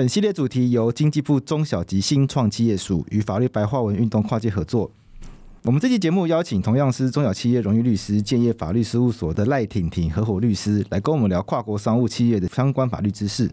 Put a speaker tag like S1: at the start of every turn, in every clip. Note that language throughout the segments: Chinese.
S1: 本系列主题由经济部中小及新创企业署与法律白话文运动跨界合作。我们这期节目邀请同样是中小企业荣誉律师建业法律事务所的赖婷婷合伙律师来跟我们聊跨国商务企业的相关法律知识。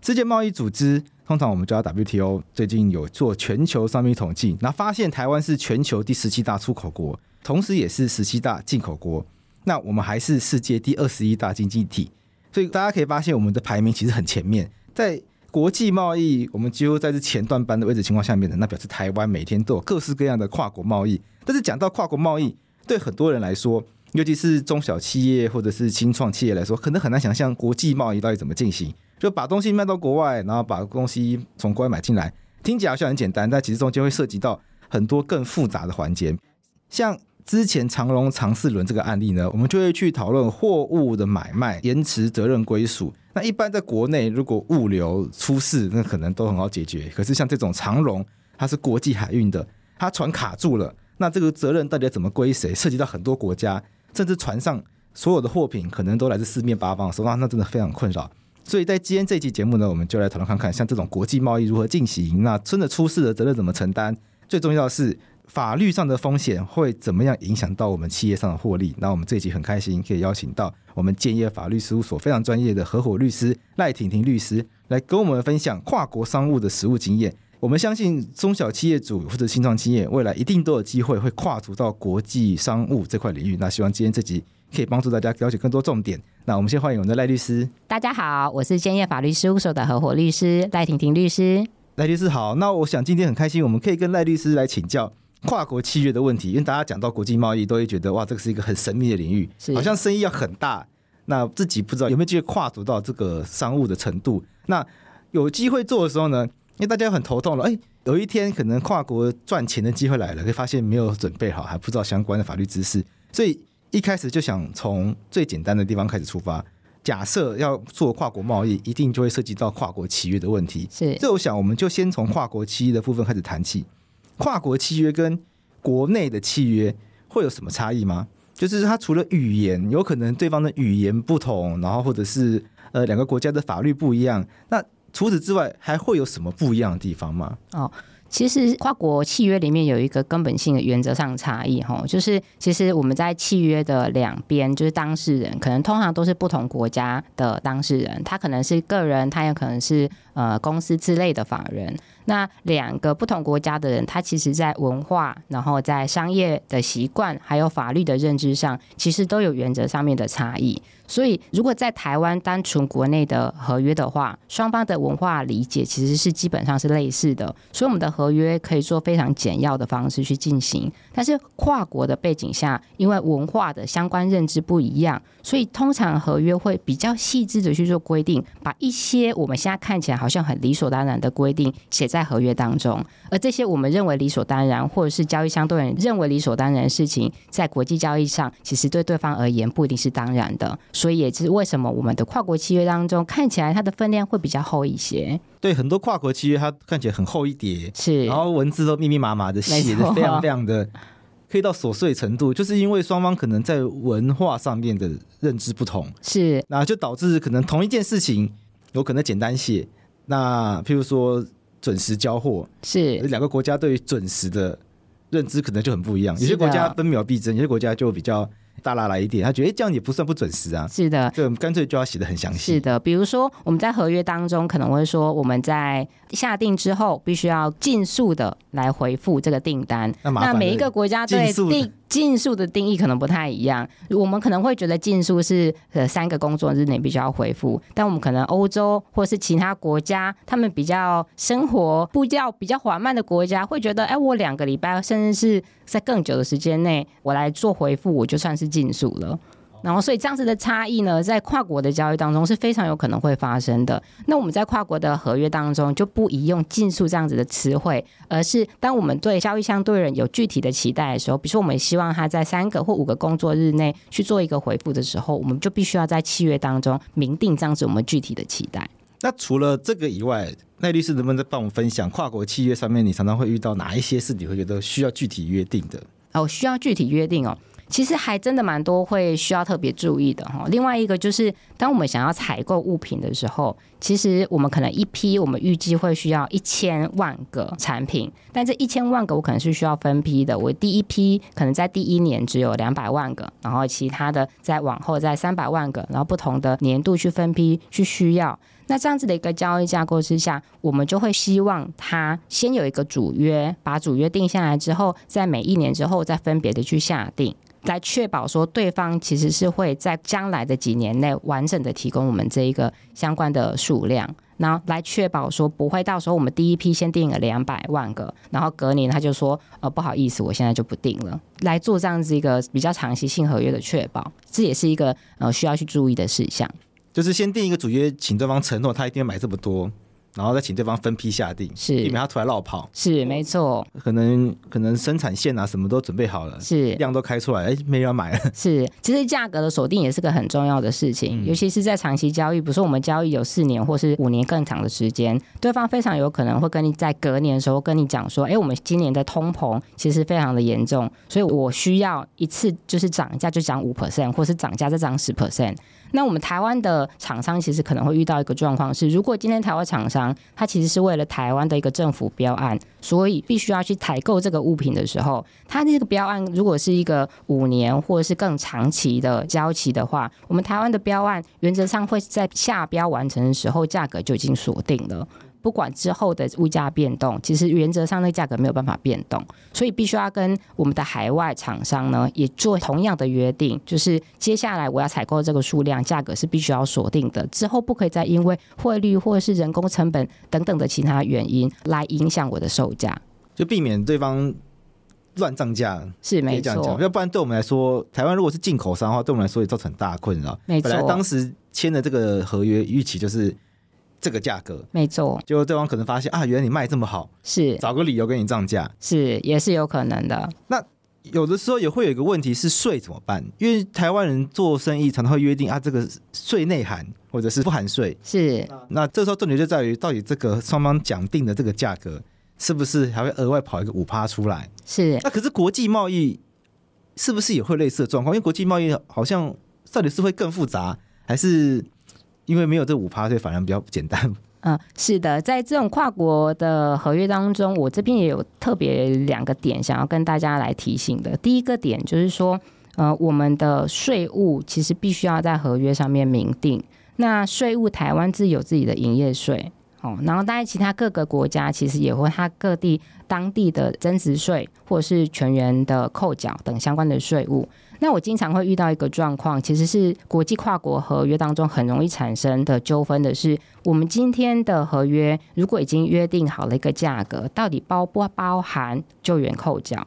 S1: 世界贸易组织通常我们叫 WTO，最近有做全球商品统计，那发现台湾是全球第十七大出口国，同时也是十七大进口国。那我们还是世界第二十一大经济体，所以大家可以发现我们的排名其实很前面，在。国际贸易，我们几乎在这前段班的位置情况下面的，那表示台湾每天都有各式各样的跨国贸易。但是讲到跨国贸易，对很多人来说，尤其是中小企业或者是新创企业来说，可能很难想象国际贸易到底怎么进行。就把东西卖到国外，然后把东西从国外买进来，听起来好像很简单，但其实中间会涉及到很多更复杂的环节，像。之前长荣长四轮这个案例呢，我们就会去讨论货物的买卖延迟责任归属。那一般在国内，如果物流出事，那可能都很好解决。可是像这种长荣，它是国际海运的，它船卡住了，那这个责任到底要怎么归谁？涉及到很多国家，甚至船上所有的货品可能都来自四面八方，所以那真的非常困扰。所以在今天这期节目呢，我们就来讨论看看，像这种国际贸易如何进行，那真的出事的责任怎么承担？最重要的是。法律上的风险会怎么样影响到我们企业上的获利？那我们这一集很开心可以邀请到我们建业法律事务所非常专业的合伙律师赖婷婷律师来跟我们分享跨国商务的实务经验。我们相信中小企业主或者新创企业未来一定都有机会会跨足到国际商务这块领域。那希望今天这集可以帮助大家了解更多重点。那我们先欢迎我们的赖律师。
S2: 大家好，我是建业法律事务所的合伙律师赖婷婷律师。
S1: 赖律师好，那我想今天很开心，我们可以跟赖律师来请教。跨国契约的问题，因为大家讲到国际贸易，都会觉得哇，这个是一个很神秘的领域，好像生意要很大，那自己不知道有没有机会跨足到这个商务的程度。那有机会做的时候呢，因为大家很头痛了，哎，有一天可能跨国赚钱的机会来了，会发现没有准备好，还不知道相关的法律知识，所以一开始就想从最简单的地方开始出发。假设要做跨国贸易，一定就会涉及到跨国契约的问题。是，所以我想我们就先从跨国契约的部分开始谈起。跨国契约跟国内的契约会有什么差异吗？就是它除了语言，有可能对方的语言不同，然后或者是呃两个国家的法律不一样，那除此之外还会有什么不一样的地方吗？
S2: 哦。其实跨国契约里面有一个根本性的原则上差异哈，就是其实我们在契约的两边，就是当事人可能通常都是不同国家的当事人，他可能是个人，他也可能是呃公司之类的法人。那两个不同国家的人，他其实在文化、然后在商业的习惯，还有法律的认知上，其实都有原则上面的差异。所以，如果在台湾单纯国内的合约的话，双方的文化理解其实是基本上是类似的，所以我们的合约可以做非常简要的方式去进行。但是跨国的背景下，因为文化的相关认知不一样，所以通常合约会比较细致的去做规定，把一些我们现在看起来好像很理所当然的规定写在合约当中，而这些我们认为理所当然，或者是交易相对人认为理所当然的事情，在国际交易上，其实对对方而言不一定是当然的。所以也是为什么我们的跨国契约当中看起来它的分量会比较厚一些。
S1: 对，很多跨国契约它看起来很厚一叠，
S2: 是，然
S1: 后文字都密密麻麻的写的非常非常的可以到琐碎程度，就是因为双方可能在文化上面的认知不同，
S2: 是，
S1: 那就导致可能同一件事情有可能简单写，那譬如说准时交货，
S2: 是
S1: 两个国家对于准时的认知可能就很不一样，有些国家分秒必争，有些国家就比较。大拉来一点，他觉得这样也不算不准时啊。
S2: 是的，
S1: 对，干脆就要写的很详细。
S2: 是的，比如说我们在合约当中可能会说，我们在下定之后必须要尽速的来回复这个订单。那，那每一个国家对定尽速的定义可能不太一样。我们可能会觉得尽速是呃三个工作日内必须要回复，但我们可能欧洲或是其他国家，他们比较生活步调比较缓慢的国家，会觉得哎，我两个礼拜甚至是在更久的时间内，我来做回复，我就算是。尽速了，然后所以这样子的差异呢，在跨国的交易当中是非常有可能会发生的。那我们在跨国的合约当中就不宜用“尽速”这样子的词汇，而是当我们对交易相对人有具体的期待的时候，比如说我们希望他在三个或五个工作日内去做一个回复的时候，我们就必须要在契约当中明定这样子我们具体的期待。
S1: 那除了这个以外，赖律师能不能再帮我们分享跨国契约上面你常常会遇到哪一些事你会觉得需要具体约定的？
S2: 哦，需要具体约定哦。其实还真的蛮多会需要特别注意的哈。另外一个就是，当我们想要采购物品的时候，其实我们可能一批，我们预计会需要一千万个产品，但这一千万个我可能是需要分批的。我第一批可能在第一年只有两百万个，然后其他的再往后再三百万个，然后不同的年度去分批去需要。那这样子的一个交易架构之下，我们就会希望它先有一个主约，把主约定下来之后，在每一年之后再分别的去下定。来确保说，对方其实是会在将来的几年内完整的提供我们这一个相关的数量，然后来确保说不会到时候我们第一批先订了两百万个，然后隔年他就说呃不好意思，我现在就不订了，来做这样子一个比较长期性合约的确保，这也是一个呃需要去注意的事项。
S1: 就是先订一个主约，请对方承诺他一定要买这么多。然后再请对方分批下定，
S2: 是，
S1: 避免他突然落跑。
S2: 是，没错。
S1: 可能可能生产线啊什么都准备好了，
S2: 是
S1: 量都开出来，哎，没人要买了。
S2: 是，其实价格的锁定也是个很重要的事情，嗯、尤其是在长期交易，比如说我们交易有四年或是五年更长的时间，对方非常有可能会跟你在隔年的时候跟你讲说，哎，我们今年的通膨其实非常的严重，所以我需要一次就是涨价就涨五 percent，或是涨价再涨十 percent。那我们台湾的厂商其实可能会遇到一个状况是，如果今天台湾厂商它其实是为了台湾的一个政府标案，所以必须要去采购这个物品的时候，它这个标案如果是一个五年或者是更长期的交期的话，我们台湾的标案原则上会在下标完成的时候，价格就已经锁定了。不管之后的物价变动，其实原则上那个价格没有办法变动，所以必须要跟我们的海外厂商呢也做同样的约定，就是接下来我要采购这个数量，价格是必须要锁定的，之后不可以再因为汇率或者是人工成本等等的其他原因来影响我的售价，
S1: 就避免对方乱涨价。
S2: 是没错，
S1: 要不然对我们来说，台湾如果是进口商的话，对我们来说也造成很大困扰。
S2: 没错，
S1: 本来当时签的这个合约预期就是。这个价格
S2: 没错，
S1: 就对方可能发现啊，原来你卖这么好，
S2: 是
S1: 找个理由跟你涨价，
S2: 是也是有可能的。
S1: 那有的时候也会有一个问题是税怎么办？因为台湾人做生意常常会约定啊，这个税内含或者是不含税，
S2: 是。
S1: 那这时候重点就在于，到底这个双方讲定的这个价格，是不是还会额外跑一个五趴出来？
S2: 是。
S1: 那可是国际贸易是不是也会类似的状况？因为国际贸易好像到底是会更复杂，还是？因为没有这五趴，所以反而比较简单。
S2: 嗯，是的，在这种跨国的合约当中，我这边也有特别两个点想要跟大家来提醒的。第一个点就是说，呃，我们的税务其实必须要在合约上面明定。那税务台湾自有自己的营业税，哦，然后当然其他各个国家其实也会它各地当地的增值税或者是全员的扣缴等相关的税务。那我经常会遇到一个状况，其实是国际跨国合约当中很容易产生的纠纷的是，我们今天的合约如果已经约定好了一个价格，到底包不包含救援扣缴？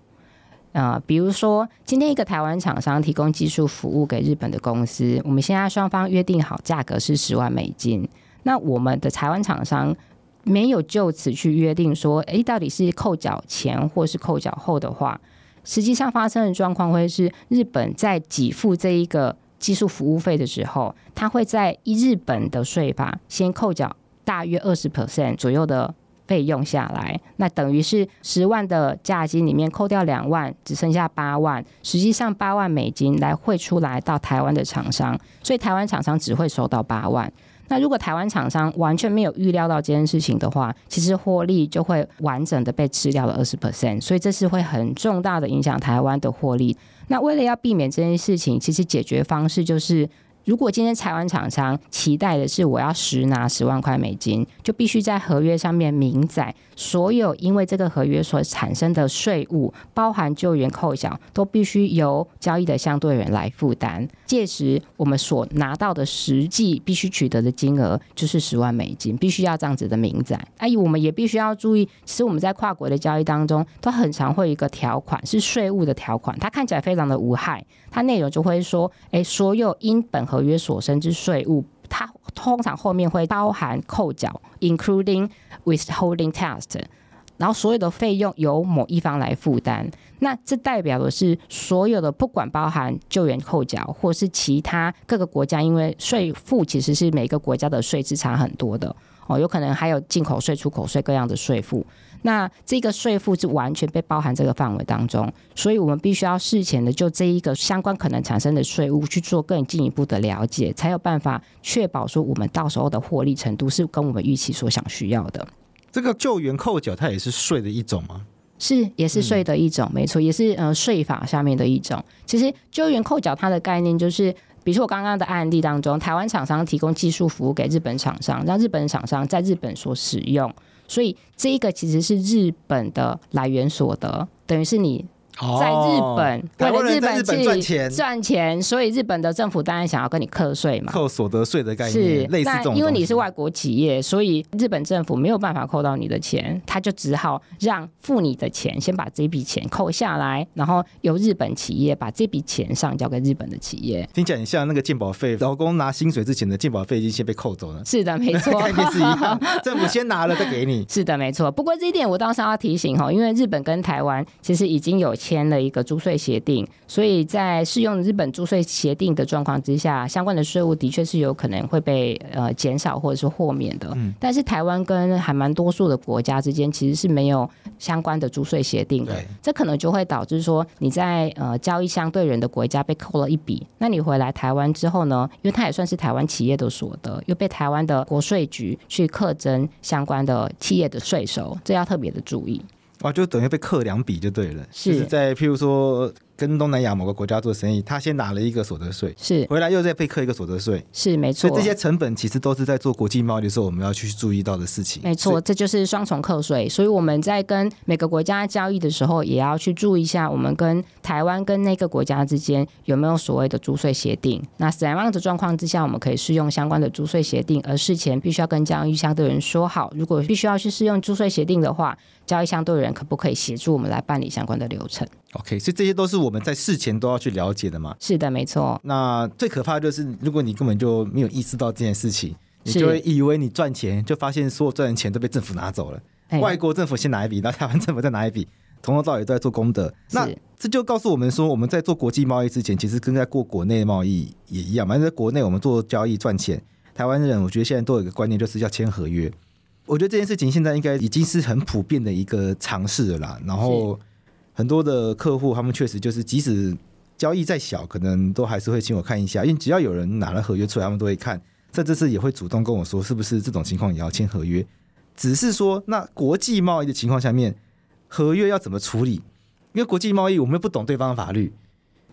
S2: 啊、比如说今天一个台湾厂商提供技术服务给日本的公司，我们现在双方约定好价格是十万美金，那我们的台湾厂商没有就此去约定说，诶，到底是扣缴前或是扣缴后的话。实际上发生的状况会是，日本在给付这一个技术服务费的时候，他会在一日本的税法先扣缴大约二十 percent 左右的费用下来，那等于是十万的价金里面扣掉两万，只剩下八万，实际上八万美金来汇出来到台湾的厂商，所以台湾厂商只会收到八万。那如果台湾厂商完全没有预料到这件事情的话，其实获利就会完整的被吃掉了二十 percent，所以这是会很重大的影响台湾的获利。那为了要避免这件事情，其实解决方式就是。如果今天台湾厂商期待的是我要实拿十万块美金，就必须在合约上面明载所有因为这个合约所产生的税务，包含救援扣缴，都必须由交易的相对人来负担。届时我们所拿到的实际必须取得的金额就是十万美金，必须要这样子的明载。哎，我们也必须要注意，其实我们在跨国的交易当中，都很常会有一个条款是税务的条款，它看起来非常的无害，它内容就会说，哎，所有因本合合约所生之税务，它通常后面会包含扣缴，including withholding tax，然后所有的费用由某一方来负担。那这代表的是所有的不管包含救援扣缴，或是其他各个国家，因为税负其实是每个国家的税制差很多的。哦，有可能还有进口税、出口税各样的税负。那这个税负是完全被包含这个范围当中，所以我们必须要事前的就这一个相关可能产生的税务去做更进一步的了解，才有办法确保说我们到时候的获利程度是跟我们预期所想需要的。
S1: 这个救援扣缴它也是税的一种吗？
S2: 是，也是税的一种，嗯、没错，也是呃税法下面的一种。其实救援扣缴它的概念就是，比如说我刚刚的案例当中，台湾厂商提供技术服务给日本厂商，让日本厂商在日本所使用。所以这一个其实是日本的来源所得，等于是你。在日本，为了日本赚钱赚钱，所以日本的政府当然想要跟你课税嘛，
S1: 扣所得税的概念
S2: 是
S1: 类似这种。
S2: 因为你是外国企业，所以日本政府没有办法扣到你的钱，他就只好让付你的钱先把这笔钱扣下来，然后由日本企业把这笔钱上交给日本的企业。
S1: 听起来很像那个健保费，劳工拿薪水之前的健保费已经先被扣走了。
S2: 是的，没错，
S1: 概念是一样，政府先拿了再给你。
S2: 是的，没错。不过这一点我倒是要提醒哈，因为日本跟台湾其实已经有签了一个租税协定，所以在适用日本租税协定的状况之下，相关的税务的确是有可能会被呃减少或者是豁免的。嗯，但是台湾跟还蛮多数的国家之间其实是没有相关的租税协定的，这可能就会导致说你在呃交易相对人的国家被扣了一笔，那你回来台湾之后呢，因为它也算是台湾企业的所得，又被台湾的国税局去课征相关的企业的税收，这要特别的注意。
S1: 哇，就等于被克两笔就对了，是，就是在譬如说。跟东南亚某个国家做生意，他先拿了一个所得税，
S2: 是
S1: 回来又再被克一个所得税，
S2: 是没错。
S1: 所以这些成本其实都是在做国际贸易的时候我们要去注意到的事情。
S2: 没错，这就是双重课税。所以我们在跟每个国家交易的时候，也要去注意一下，我们跟台湾跟那个国家之间有没有所谓的租税协定。那什么样的状况之下，我们可以适用相关的租税协定？而事前必须要跟交易相对人说好，如果必须要去适用租税协定的话，交易相对人可不可以协助我们来办理相关的流程
S1: ？OK，所以这些都是我们在事前都要去了解的嘛。
S2: 是的，没错。
S1: 那最可怕的就是，如果你根本就没有意识到这件事情，你就会以为你赚钱，就发现所有赚的钱都被政府拿走了。哎、外国政府先拿一笔，然后台湾政府再拿一笔，从头到尾都在做功德。那这就告诉我们说，我们在做国际贸易之前，其实跟在过国内贸易也一样嘛。在国内我们做交易赚钱，台湾人我觉得现在都有一个观念，就是要签合约。我觉得这件事情现在应该已经是很普遍的一个尝试了啦。然后。很多的客户，他们确实就是，即使交易再小，可能都还是会请我看一下，因为只要有人拿了合约出来，他们都会看，甚至是也会主动跟我说，是不是这种情况也要签合约？只是说，那国际贸易的情况下面，合约要怎么处理？因为国际贸易我们又不懂对方的法律，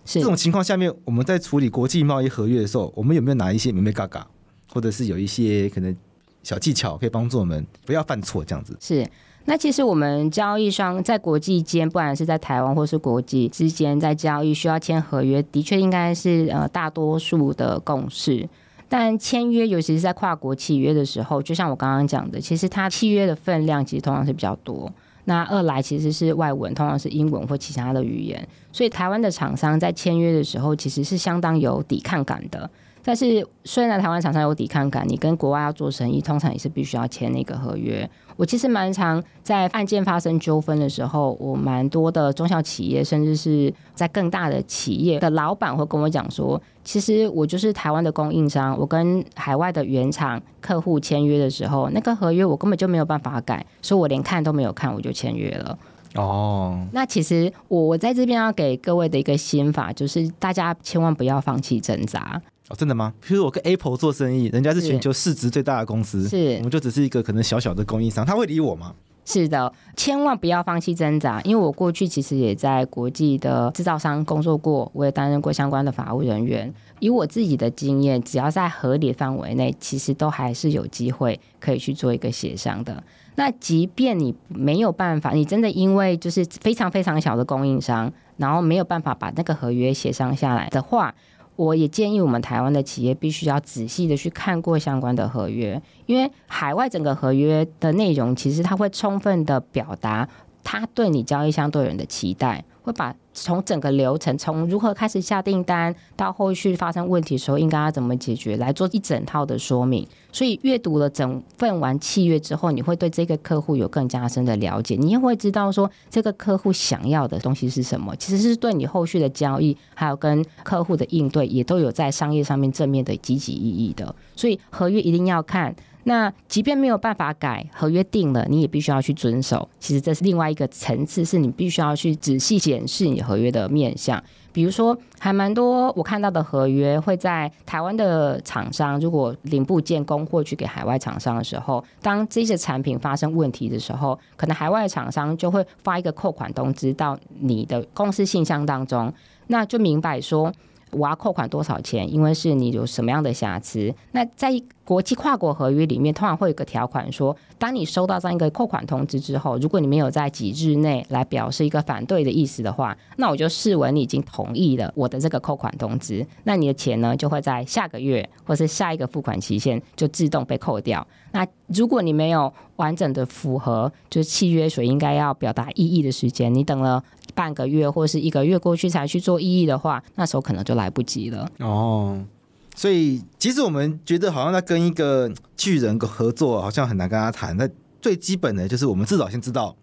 S1: 是这种情况下面，我们在处理国际贸易合约的时候，我们有没有拿一些明明嘎嘎，或者是有一些可能小技巧可以帮助我们不要犯错这样子？
S2: 是。那其实我们交易商在国际间，不管是在台湾或是国际之间，在交易需要签合约，的确应该是呃大多数的共识。但签约，尤其是在跨国契约的时候，就像我刚刚讲的，其实它契约的分量其实通常是比较多。那二来其实是外文，通常是英文或其他的语言，所以台湾的厂商在签约的时候，其实是相当有抵抗感的。但是虽然台湾厂商有抵抗感，你跟国外要做生意，通常也是必须要签那个合约。我其实蛮常在案件发生纠纷的时候，我蛮多的中小企业，甚至是在更大的企业的老板会跟我讲说，其实我就是台湾的供应商，我跟海外的原厂客户签约的时候，那个合约我根本就没有办法改，所以我连看都没有看，我就签约了。哦，那其实我我在这边要给各位的一个心法，就是大家千万不要放弃挣扎。
S1: 哦，真的吗？譬如我跟 Apple 做生意，人家是全球市值最大的公司，是，我们就只是一个可能小小的供应商，他会理我吗？
S2: 是的，千万不要放弃挣扎，因为我过去其实也在国际的制造商工作过，我也担任过相关的法务人员。以我自己的经验，只要在合理范围内，其实都还是有机会可以去做一个协商的。那即便你没有办法，你真的因为就是非常非常小的供应商，然后没有办法把那个合约协商下来的话。我也建议我们台湾的企业必须要仔细的去看过相关的合约，因为海外整个合约的内容，其实它会充分的表达他对你交易相对人的期待，会把。从整个流程，从如何开始下订单到后续发生问题的时候应该要怎么解决，来做一整套的说明。所以阅读了整份完契约之后，你会对这个客户有更加深的了解，你也会知道说这个客户想要的东西是什么。其实是对你后续的交易，还有跟客户的应对，也都有在商业上面正面的积极意义的。所以合约一定要看。那即便没有办法改，合约定了，你也必须要去遵守。其实这是另外一个层次，是你必须要去仔细检视你合约的面向。比如说，还蛮多我看到的合约会在台湾的厂商如果零部件供货去给海外厂商的时候，当这些产品发生问题的时候，可能海外厂商就会发一个扣款通知到你的公司信箱当中，那就明白说。我要扣款多少钱？因为是你有什么样的瑕疵？那在国际跨国合约里面，通常会有个条款说，当你收到这样一个扣款通知之后，如果你没有在几日内来表示一个反对的意思的话，那我就视为你已经同意了我的这个扣款通知。那你的钱呢，就会在下个月或是下一个付款期限就自动被扣掉。那如果你没有完整的符合就是契约所应该要表达异议的时间，你等了。半个月或是一个月过去才去做异议的话，那时候可能就来不及了。
S1: 哦，所以其实我们觉得好像在跟一个巨人合作，好像很难跟他谈。那最基本的就是我们至少先知道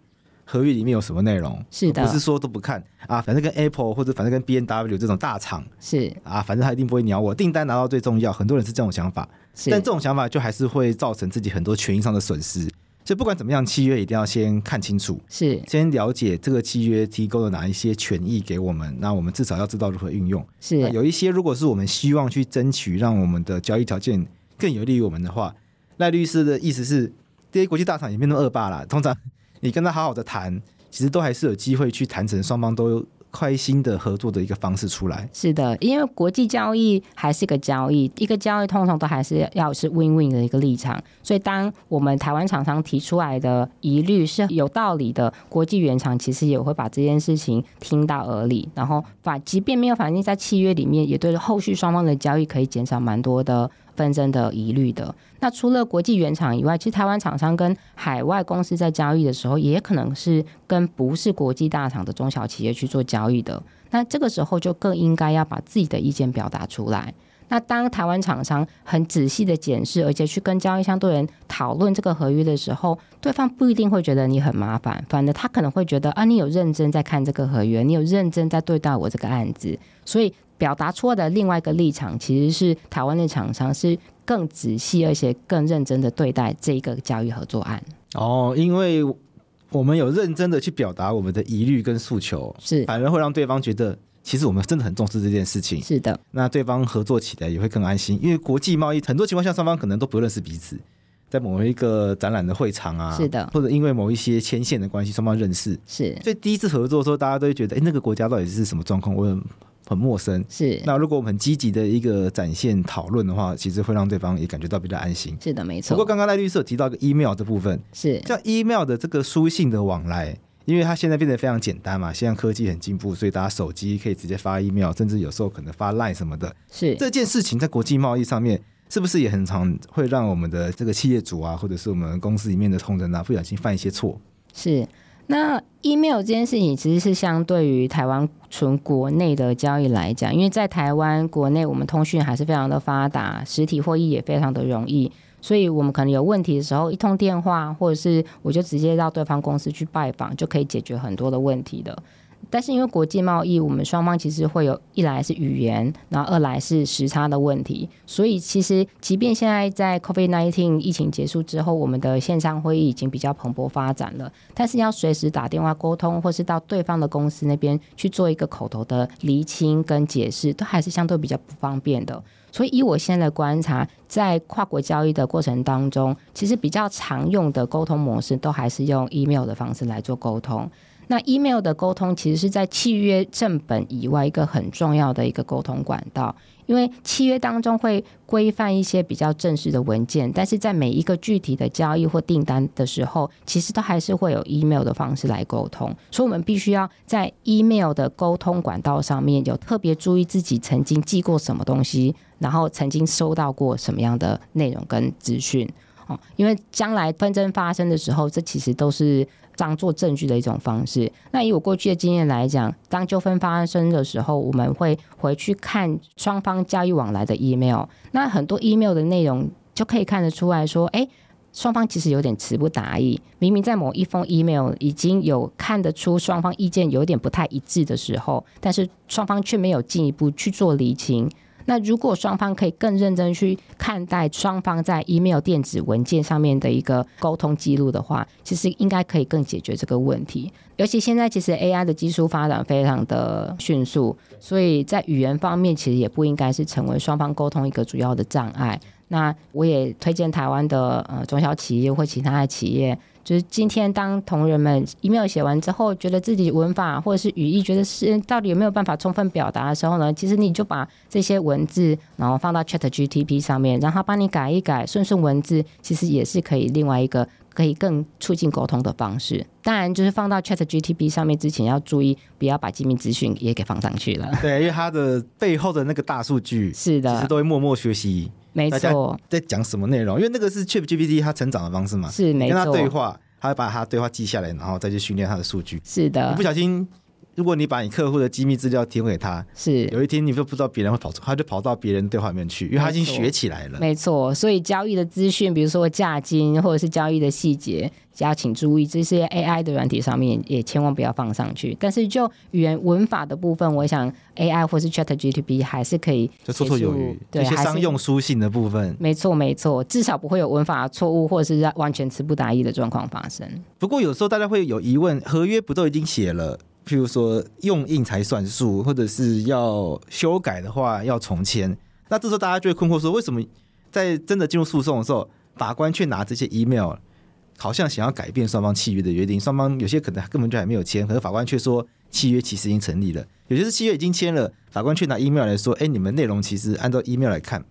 S1: 合约里面有什么内容，
S2: 是的，
S1: 不是说都不看啊。反正跟 Apple 或者反正跟 B N W 这种大厂
S2: 是
S1: 啊，反正他一定不会鸟我。订单拿到最重要，很多人是这种想法，
S2: 是
S1: 但这种想法就还是会造成自己很多权益上的损失。所以不管怎么样，契约一定要先看清楚，
S2: 是先
S1: 了解这个契约提供了哪一些权益给我们，那我们至少要知道如何运用。
S2: 是
S1: 有一些，如果是我们希望去争取让我们的交易条件更有利于我们的话，赖律师的意思是，这些国际大厂也没那么恶霸啦。通常你跟他好好的谈，其实都还是有机会去谈成双方都开心的合作的一个方式出来。
S2: 是的，因为国际交易还是个交易，一个交易通常都还是要是 win-win 的一个立场。所以，当我们台湾厂商提出来的疑虑是有道理的，国际原厂其实也会把这件事情听到耳里，然后反即便没有反映在契约里面，也对后续双方的交易可以减少蛮多的。纷争的疑虑的，那除了国际原厂以外，其实台湾厂商跟海外公司在交易的时候，也可能是跟不是国际大厂的中小企业去做交易的。那这个时候就更应该要把自己的意见表达出来。那当台湾厂商很仔细的检视，而且去跟交易相对人讨论这个合约的时候，对方不一定会觉得你很麻烦，反而他可能会觉得啊，你有认真在看这个合约，你有认真在对待我这个案子，所以。表达出来的另外一个立场，其实是台湾的厂商是更仔细而且更认真的对待这一个交易合作案。
S1: 哦，因为我们有认真的去表达我们的疑虑跟诉求，
S2: 是
S1: 反而会让对方觉得，其实我们真的很重视这件事情。
S2: 是的，
S1: 那对方合作起来也会更安心，因为国际贸易很多情况下双方可能都不认识彼此，在某一个展览的会场啊，
S2: 是的，
S1: 或者因为某一些牵线的关系，双方认识，
S2: 是，
S1: 所以第一次合作的时候，大家都会觉得，哎，那个国家到底是什么状况？我。很陌生，
S2: 是。
S1: 那如果我们很积极的一个展现讨论的话，其实会让对方也感觉到比较安心。
S2: 是的，没错。
S1: 不过刚刚赖律师有提到一个 email 的部分，
S2: 是
S1: 像 email 的这个书信的往来，因为它现在变得非常简单嘛，现在科技很进步，所以大家手机可以直接发 email，甚至有时候可能发 line 什么的。
S2: 是这
S1: 件事情在国际贸易上面，是不是也很常会让我们的这个企业主啊，或者是我们公司里面的同仁啊，不小心犯一些错？
S2: 是。那 email 这件事情其实是相对于台湾纯国内的交易来讲，因为在台湾国内我们通讯还是非常的发达，实体会议也非常的容易，所以我们可能有问题的时候，一通电话或者是我就直接到对方公司去拜访，就可以解决很多的问题的。但是因为国际贸易，我们双方其实会有一来是语言，然后二来是时差的问题，所以其实即便现在在 COVID-19 疫情结束之后，我们的线上会议已经比较蓬勃发展了，但是要随时打电话沟通，或是到对方的公司那边去做一个口头的厘清跟解释，都还是相对比较不方便的。所以以我现在的观察，在跨国交易的过程当中，其实比较常用的沟通模式，都还是用 email 的方式来做沟通。那 email 的沟通其实是在契约正本以外一个很重要的一个沟通管道，因为契约当中会规范一些比较正式的文件，但是在每一个具体的交易或订单的时候，其实都还是会有 email 的方式来沟通，所以我们必须要在 email 的沟通管道上面有特别注意自己曾经寄过什么东西，然后曾经收到过什么样的内容跟资讯哦，因为将来纷争发生的时候，这其实都是。当做证据的一种方式。那以我过去的经验来讲，当纠纷发生的时候，我们会回去看双方交易往来的 email。那很多 email 的内容就可以看得出来说，哎，双方其实有点词不达意。明明在某一封 email 已经有看得出双方意见有点不太一致的时候，但是双方却没有进一步去做厘清。那如果双方可以更认真去看待双方在 email 电子文件上面的一个沟通记录的话，其实应该可以更解决这个问题。尤其现在其实 AI 的技术发展非常的迅速，所以在语言方面其实也不应该是成为双方沟通一个主要的障碍。那我也推荐台湾的呃中小企业或其他的企业。就是今天，当同仁们 email 写完之后，觉得自己文法或者是语义，觉得是到底有没有办法充分表达的时候呢？其实你就把这些文字，然后放到 ChatGPT 上面，让他帮你改一改，顺顺文字，其实也是可以另外一个可以更促进沟通的方式。当然，就是放到 ChatGPT 上面之前要注意，不要把机密资讯也给放上去了。
S1: 对，因为它的背后的那个大数据
S2: 是的，
S1: 其实都会默默学习。
S2: 没错，
S1: 在讲什么内容？因为那个是 ChatGPT 它成长的方式嘛，
S2: 是没错。
S1: 跟他对话，他会把他对话记下来，然后再去训练他的数据。
S2: 是的，
S1: 你不小心。如果你把你客户的机密资料提供给他，
S2: 是有
S1: 一天你就不知道别人会跑出，他就跑到别人对话里面去，因为他已经学起来了。
S2: 没错，所以交易的资讯，比如说价金或者是交易的细节，要请注意这些 AI 的软体上面也千万不要放上去。但是就语言文法的部分，我想 AI 或是 ChatGPT 还是可以
S1: 就绰绰有余。对，一些商用书信的部分，
S2: 没错没错，至少不会有文法错误或者是完全词不达意的状况发生。
S1: 不过有时候大家会有疑问，合约不都已经写了？譬如说用印才算数，或者是要修改的话要重签，那这时候大家就会困惑说，为什么在真的进入诉讼的时候，法官却拿这些 email，好像想要改变双方契约的约定，双方有些可能根本就还没有签，可是法官却说契约其实已经成立了，有些是契约已经签了，法官却拿 email 来说，哎，你们内容其实按照 email 来看。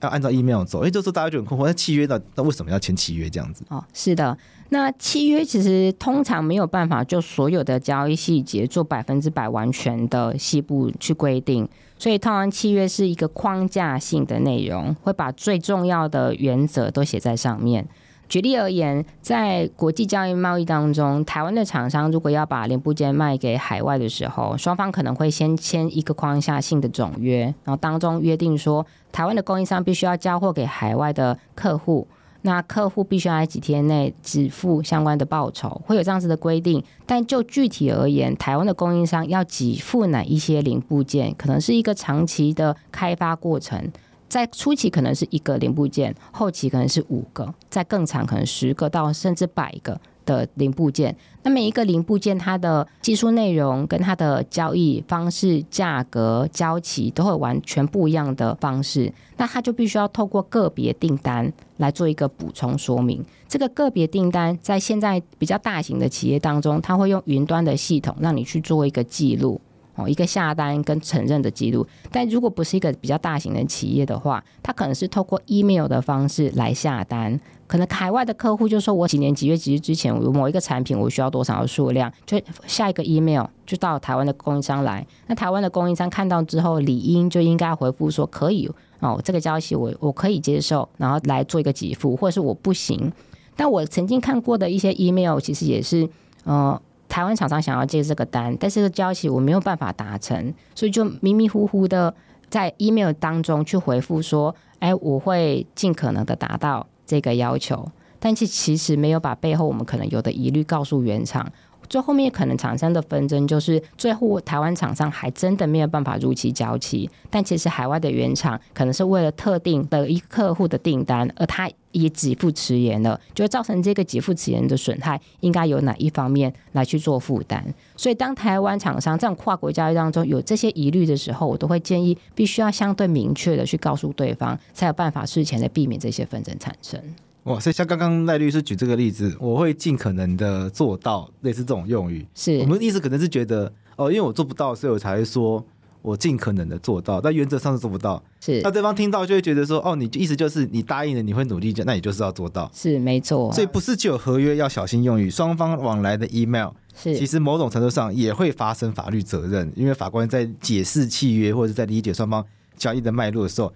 S1: 要按照 email 走，哎，这时候大家就很困惑，那契约呢？那为什么要签契约这样子？
S2: 哦，是的，那契约其实通常没有办法就所有的交易细节做百分之百完全的细部去规定，所以通常契约是一个框架性的内容，会把最重要的原则都写在上面。举例而言，在国际交易贸易当中，台湾的厂商如果要把零部件卖给海外的时候，双方可能会先签一个框架性的总约，然后当中约定说，台湾的供应商必须要交货给海外的客户，那客户必须要在几天内支付相关的报酬，会有这样子的规定。但就具体而言，台湾的供应商要给付哪一些零部件，可能是一个长期的开发过程。在初期可能是一个零部件，后期可能是五个，在更长可能十个到甚至百个的零部件。那每一个零部件，它的技术内容跟它的交易方式、价格、交期都会完全不一样的方式。那它就必须要透过个别订单来做一个补充说明。这个个别订单在现在比较大型的企业当中，它会用云端的系统让你去做一个记录。哦，一个下单跟承认的记录，但如果不是一个比较大型的企业的话，他可能是透过 email 的方式来下单。可能海外的客户就说，我几年几月几日之前，我某一个产品我需要多少的数量，就下一个 email 就到台湾的供应商来。那台湾的供应商看到之后，理应就应该回复说可以哦，这个消息我我可以接受，然后来做一个给付，或者是我不行。但我曾经看过的一些 email 其实也是，嗯、呃。台湾厂商想要接这个单，但是这个交期我没有办法达成，所以就迷迷糊糊的在 email 当中去回复说：“哎，我会尽可能的达到这个要求。”但是其实没有把背后我们可能有的疑虑告诉原厂。最后面可能产生的纷争就是，最后台湾厂商还真的没有办法如期交期，但其实海外的原厂可能是为了特定的一客户的订单，而他也给付迟延了，就造成这个给付迟延的损害，应该由哪一方面来去做负担？所以当台湾厂商这样跨国交易当中有这些疑虑的时候，我都会建议必须要相对明确的去告诉对方，才有办法事前的避免这些纷争产生。
S1: 哇，所以像刚刚赖律师举这个例子，我会尽可能的做到类似这种用语。
S2: 是，
S1: 我们的意思可能是觉得哦，因为我做不到，所以我才会说我尽可能的做到，但原则上是做不到。
S2: 是，
S1: 那对方听到就会觉得说，哦，你意思就是你答应了，你会努力，那你就是要做到。
S2: 是，没错。
S1: 所以不是只有合约要小心用语，双方往来的 email
S2: 是，
S1: 其实某种程度上也会发生法律责任，因为法官在解释契约或者在理解双方交易的脉络的时候。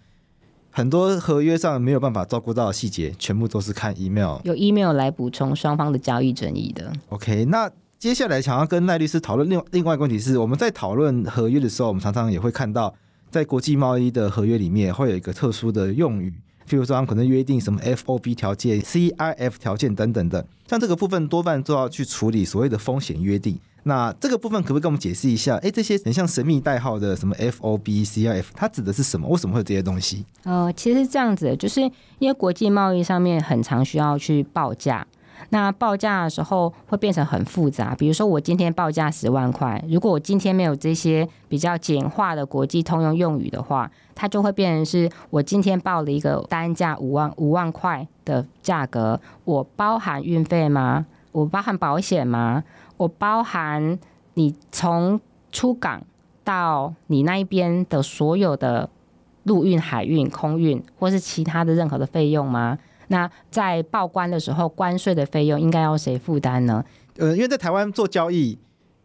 S1: 很多合约上没有办法照顾到的细节，全部都是看 email，
S2: 有 email 来补充双方的交易争议的。
S1: OK，那接下来想要跟赖律师讨论另另外一个问题是，我们在讨论合约的时候，我们常常也会看到，在国际贸易的合约里面会有一个特殊的用语，譬如说可能约定什么 FOB 条件、CIF 条件等等的，像这个部分多半都要去处理所谓的风险约定。那这个部分可不可以跟我们解释一下？哎，这些很像神秘代号的什么 FOB、CIF，它指的是什么？为什么会有这些东西？
S2: 呃，其实这样子，就是因为国际贸易上面很常需要去报价。那报价的时候会变成很复杂，比如说我今天报价十万块，如果我今天没有这些比较简化的国际通用用语的话，它就会变成是我今天报了一个单价五万五万块的价格，我包含运费吗？我包含保险吗？我包含你从出港到你那一边的所有的陆运、海运、空运，或是其他的任何的费用吗？那在报关的时候，关税的费用应该要谁负担呢？
S1: 呃，因为在台湾做交易，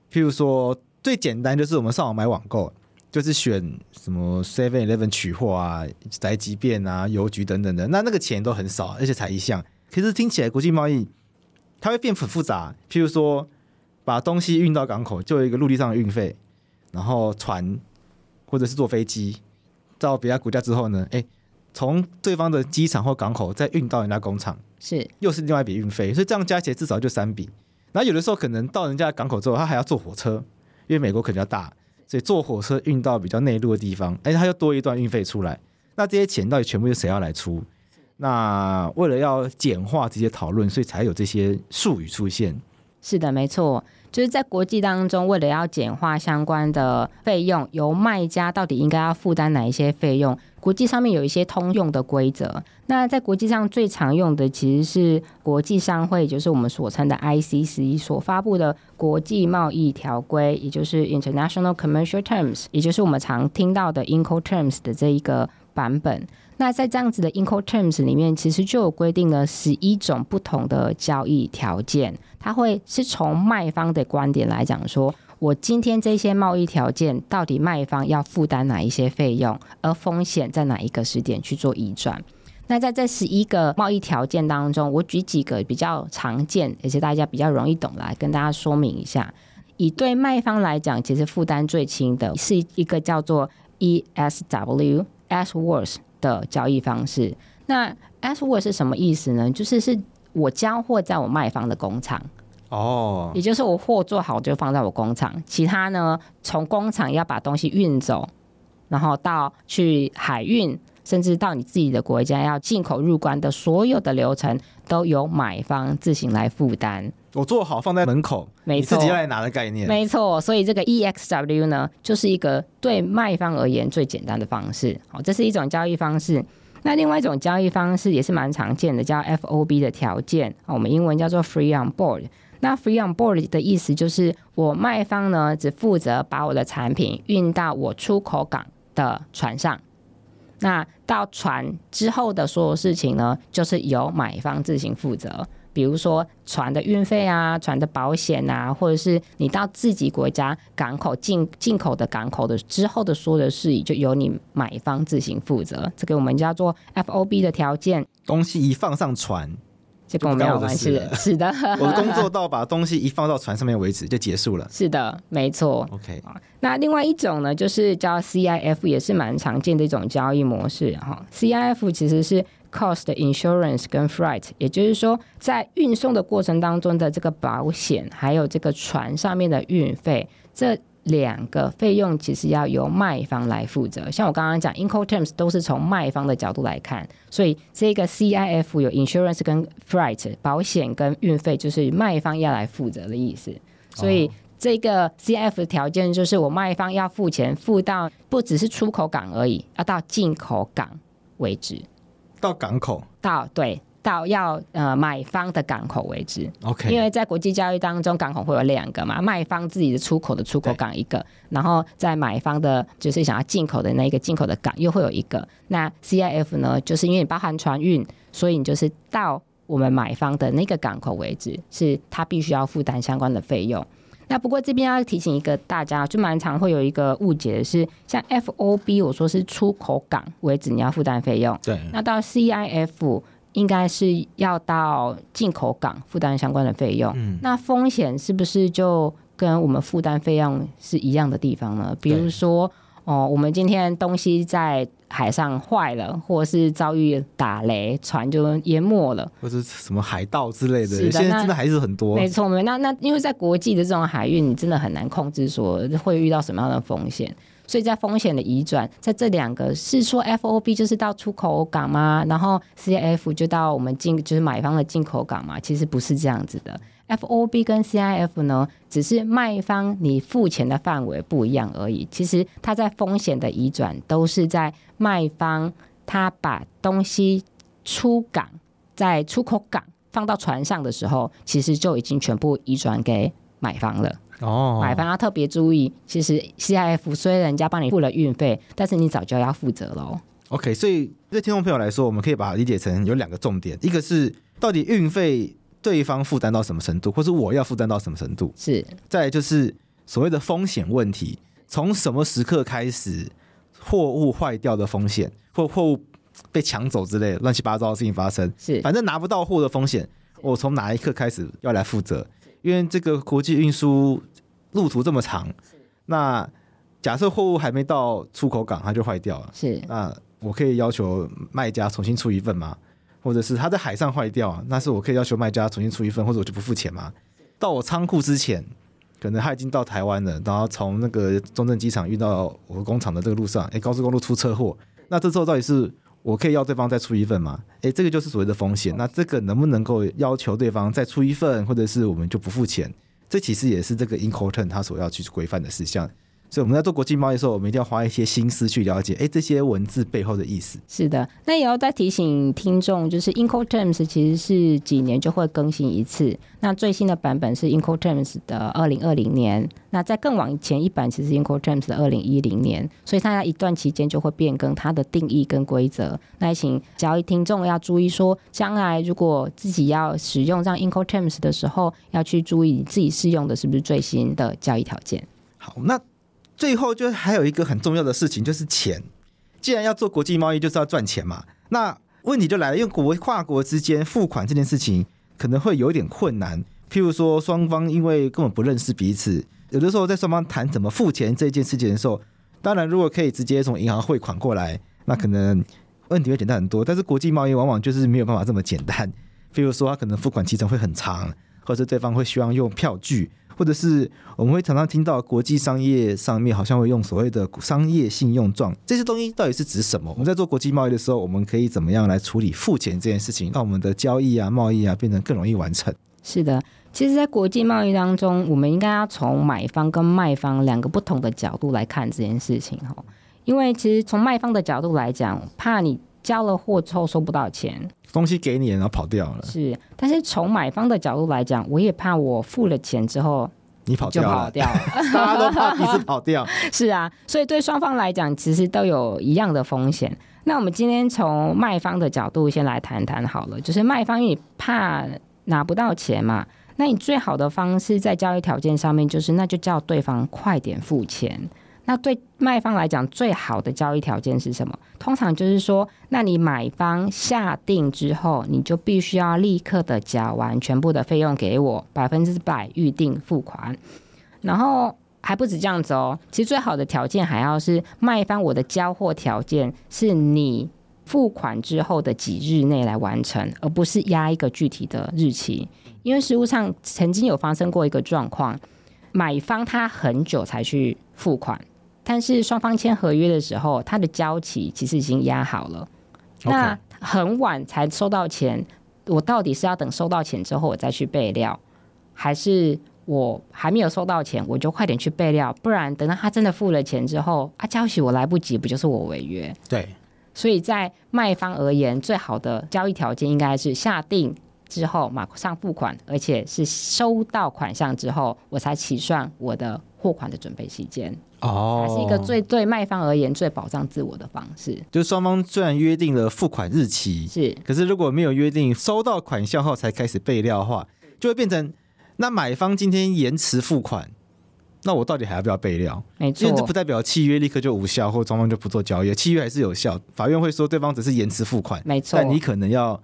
S1: 譬如说最简单就是我们上网买网购，就是选什么 Seven Eleven 取货啊、宅急便啊、邮局等等的，那那个钱都很少，而且才一项。可是听起来国际贸易它会变很复杂，譬如说把东西运到港口，就有一个陆地上的运费，然后船或者是坐飞机到别家国家之后呢，哎。从对方的机场或港口再运到人家工厂，
S2: 是又
S1: 是另外一笔运费，所以这样加起来至少就三笔。然后有的时候可能到人家的港口之后，他还要坐火车，因为美国可能比较大，所以坐火车运到比较内陆的地方，而且他又多一段运费出来。那这些钱到底全部是谁要来出？那为了要简化这些讨论，所以才有这些术语出现。
S2: 是的，没错。就是在国际当中，为了要简化相关的费用，由卖家到底应该要负担哪一些费用？国际上面有一些通用的规则。那在国际上最常用的其实是国际商会，就是我们所称的 ICC 所发布的国际贸易条规，也就是 International Commercial Terms，也就是我们常听到的 Incoterms 的这一个版本。那在这样子的 Incoterms 里面，其实就有规定了十一种不同的交易条件。它会是从卖方的观点来讲，说我今天这些贸易条件到底卖方要负担哪一些费用，而风险在哪一个时点去做移转。那在这十一个贸易条件当中，我举几个比较常见，而且大家比较容易懂来跟大家说明一下。以对卖方来讲，其实负担最轻的是一个叫做 ESW as worse 的交易方式，那 as worse 是什么意思呢？就是是我交货在我卖方的工厂，
S1: 哦，
S2: 也就是我货做好就放在我工厂，其他呢，从工厂要把东西运走，然后到去海运，甚至到你自己的国家要进口入关的所有的流程，都由买方自行来负担。
S1: 我做好放在门口，没错，你自己要来拿的概念。
S2: 没错，所以这个 EXW 呢，就是一个对卖方而言最简单的方式。好，这是一种交易方式。那另外一种交易方式也是蛮常见的，叫 FOB 的条件。我们英文叫做 Free on Board。那 Free on Board 的意思就是，我卖方呢只负责把我的产品运到我出口港的船上。那到船之后的所有事情呢，就是由买方自行负责。比如说船的运费啊，船的保险啊，或者是你到自己国家港口进进口的港口的之后的所有的事宜，就由你买方自行负责。这个我们叫做 FOB 的条件。
S1: 东西一放上船，
S2: 就跟我没有关系了。是 的，
S1: 我的工作到把东西一放到船上面为止就结束了。
S2: 是的，没错。
S1: OK，
S2: 那另外一种呢，就是叫 CIF，也是蛮常见的一种交易模式。哈，CIF 其实是。Cost insurance 跟 freight，也就是说，在运送的过程当中的这个保险，还有这个船上面的运费，这两个费用其实要由卖方来负责。像我刚刚讲，Incoterms 都是从卖方的角度来看，所以这个 CIF 有 insurance 跟 freight 保险跟运费，就是卖方要来负责的意思。所以这个 CIF 的条件就是我卖方要付钱，付到不只是出口港而已，要到进口港为止。
S1: 到港口，
S2: 到对，到要呃买方的港口为止。
S1: OK，
S2: 因为在国际交易当中，港口会有两个嘛，卖方自己的出口的出口港一个，然后在买方的，就是想要进口的那个进口的港又会有一个。那 CIF 呢，就是因为你包含船运，所以你就是到我们买方的那个港口为止，是他必须要负担相关的费用。那不过这边要提醒一个大家，就蛮常会有一个误解的是，像 FOB 我说是出口港为止，你要负担费用。
S1: 对。
S2: 那到 CIF 应该是要到进口港负担相关的费用。嗯。那风险是不是就跟我们负担费用是一样的地方呢？比如说，哦，我们今天东西在海上坏了，或是遭遇打雷，船就淹没了，
S1: 或者什么海盗之类的，
S2: 是的
S1: 现在真的还是很多。
S2: 没错，没错。那那因为在国际的这种海运，你真的很难控制说会遇到什么样的风险。所以在风险的移转，在这两个是说 FOB 就是到出口港吗？然后 CIF 就到我们进就是买方的进口港吗？其实不是这样子的。FOB 跟 CIF 呢，只是卖方你付钱的范围不一样而已。其实它在风险的移转都是在卖方他把东西出港，在出口港放到船上的时候，其实就已经全部移转给买方了。哦，买方要特别注意，其实 CIF 虽然人家帮你付了运费，但是你早就要负责喽。
S1: OK，所以对听众朋友来说，我们可以把它理解成有两个重点，一个是到底运费对方负担到什么程度，或是我要负担到什么程度，
S2: 是。
S1: 再来就是所谓的风险问题，从什么时刻开始，货物坏掉的风险，或货物被抢走之类乱七八糟的事情发生，
S2: 是。
S1: 反正拿不到货的风险，我从哪一刻开始要来负责？因为这个国际运输路途这么长，那假设货物还没到出口港，它就坏掉了。
S2: 是，
S1: 那我可以要求卖家重新出一份吗？或者是他在海上坏掉，那是我可以要求卖家重新出一份，或者我就不付钱吗？到我仓库之前，可能他已经到台湾了，然后从那个中正机场运到我工厂的这个路上，诶，高速公路出车祸，那这时候到底是？我可以要对方再出一份吗？诶，这个就是所谓的风险。那这个能不能够要求对方再出一份，或者是我们就不付钱？这其实也是这个 Incoterm 它所要去规范的事项。所以我们在做国际贸易的时候，我们一定要花一些心思去了解，哎，这些文字背后的意思。
S2: 是的，那也要再提醒听众，就是 Incoterms 其实是几年就会更新一次。那最新的版本是 Incoterms 的二零二零年，那在更往前一版其实 Incoterms 的二零一零年，所以它在一段期间就会变更它的定义跟规则。那也请交易听众要注意说，将来如果自己要使用这样 Incoterms 的时候，要去注意你自己适用的是不是最新的交易条件。
S1: 好，那。最后就还有一个很重要的事情，就是钱。既然要做国际贸易，就是要赚钱嘛。那问题就来了，因为国跨国之间付款这件事情可能会有点困难。譬如说，双方因为根本不认识彼此，有的时候在双方谈怎么付钱这件事情的时候，当然如果可以直接从银行汇款过来，那可能问题会简单很多。但是国际贸易往往就是没有办法这么简单。譬如说，他可能付款期程会很长，或者对方会希望用票据。或者是我们会常常听到国际商业上面好像会用所谓的商业信用状，这些东西到底是指什么？我们在做国际贸易的时候，我们可以怎么样来处理付钱这件事情，让我们的交易啊、贸易啊变得更容易完成？
S2: 是的，其实，在国际贸易当中，我们应该要从买方跟卖方两个不同的角度来看这件事情哈。因为其实从卖方的角度来讲，怕你交了货之后收不到钱，
S1: 东西给你然后跑掉了。
S2: 是，但是从买方的角度来讲，我也怕我付了钱之后。
S1: 你跑掉
S2: 跑掉了
S1: 大家都怕彼此跑掉。
S2: 是啊，所以对双方来讲，其实都有一样的风险。那我们今天从卖方的角度先来谈谈好了，就是卖方你怕拿不到钱嘛，那你最好的方式在交易条件上面，就是那就叫对方快点付钱。那对卖方来讲，最好的交易条件是什么？通常就是说，那你买方下定之后，你就必须要立刻的缴完全部的费用给我，百分之百预定付款。然后还不止这样子哦，其实最好的条件还要是卖方我的交货条件是你付款之后的几日内来完成，而不是压一个具体的日期。因为实务上曾经有发生过一个状况，买方他很久才去付款。但是双方签合约的时候，他的交期其实已经压好了.那很晚才收到钱，我到底是要等收到钱之后我再去备料，还是我还没有收到钱我就快点去备料？不然等到他真的付了钱之后，啊，交期我来不及，不就是我违约？
S1: 对，
S2: 所以在卖方而言，最好的交易条件应该是下定之后马上付款，而且是收到款项之后我才起算我的货款的准备期间。哦，还是一个最对卖方而言最保障自我的方式。
S1: 就是双方虽然约定了付款日期，
S2: 是，
S1: 可是如果没有约定收到款项后才开始备料的话，就会变成那买方今天延迟付款，那我到底还要不要备料？
S2: 没错，
S1: 因为这不代表契约立刻就无效，或双方就不做交易，契约还是有效。法院会说对方只是延迟付款，
S2: 没错，
S1: 但你可能要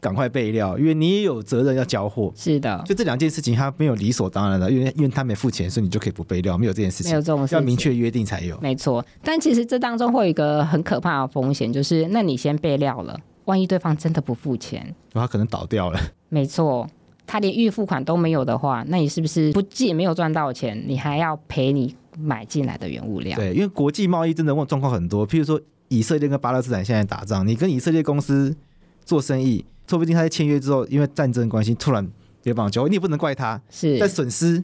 S1: 赶快备料，因为你也有责任要交货。
S2: 是的，
S1: 就这两件事情，他没有理所当然的，因为因为他没付钱，所以你就可以不备料，没有这件事情，
S2: 没有这种事情，
S1: 要明确约定才有。
S2: 没错，但其实这当中会有一个很可怕的风险，就是那你先备料了，万一对方真的不付钱，
S1: 他可能倒掉了。
S2: 没错，他连预付款都没有的话，那你是不是不仅没有赚到钱，你还要赔你买进来的原物料？
S1: 对，因为国际贸易真的状况很多，譬如说以色列跟巴勒斯坦现在打仗，你跟以色列公司做生意。说不定他在签约之后，因为战争关系突然别绑交，你也不能怪他，
S2: 是
S1: 但损失，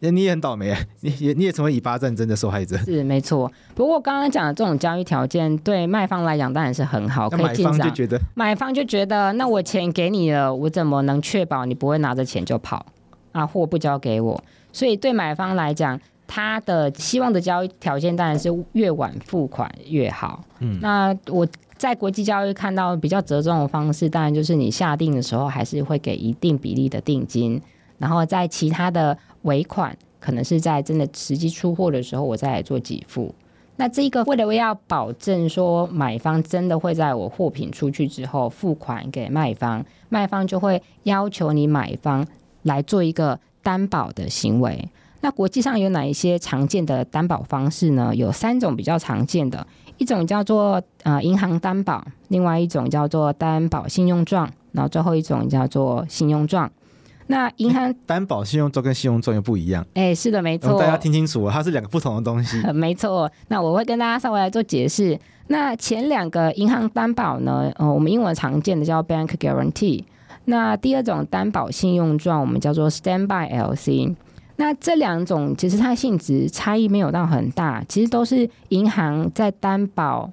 S1: 那你也很倒霉，你也你也成为以巴战争的受害者。
S2: 是没错，不过刚刚讲的这种交易条件对卖方来讲当然是很好，可以进场。
S1: 买方就觉得，
S2: 买方就觉得，那我钱给你了，我怎么能确保你不会拿着钱就跑啊？货不交给我，所以对买方来讲，他的希望的交易条件当然是越晚付款越好。嗯，那我。在国际交易看到比较折中的方式，当然就是你下定的时候还是会给一定比例的定金，然后在其他的尾款，可能是在真的实际出货的时候，我再来做给付。那这个为了要保证说买方真的会在我货品出去之后付款给卖方，卖方就会要求你买方来做一个担保的行为。那国际上有哪一些常见的担保方式呢？有三种比较常见的。一种叫做呃银行担保，另外一种叫做担保信用状，然后最后一种叫做信用状。那银行
S1: 担保信用状跟信用状又不一样。
S2: 哎，是的，没错。
S1: 大家听清楚，它是两个不同的东西。
S2: 没错。那我会跟大家稍微来做解释。那前两个银行担保呢，呃，我们英文常见的叫 bank guarantee。那第二种担保信用状，我们叫做 standby LC。那这两种其实它性质差异没有到很大，其实都是银行在担保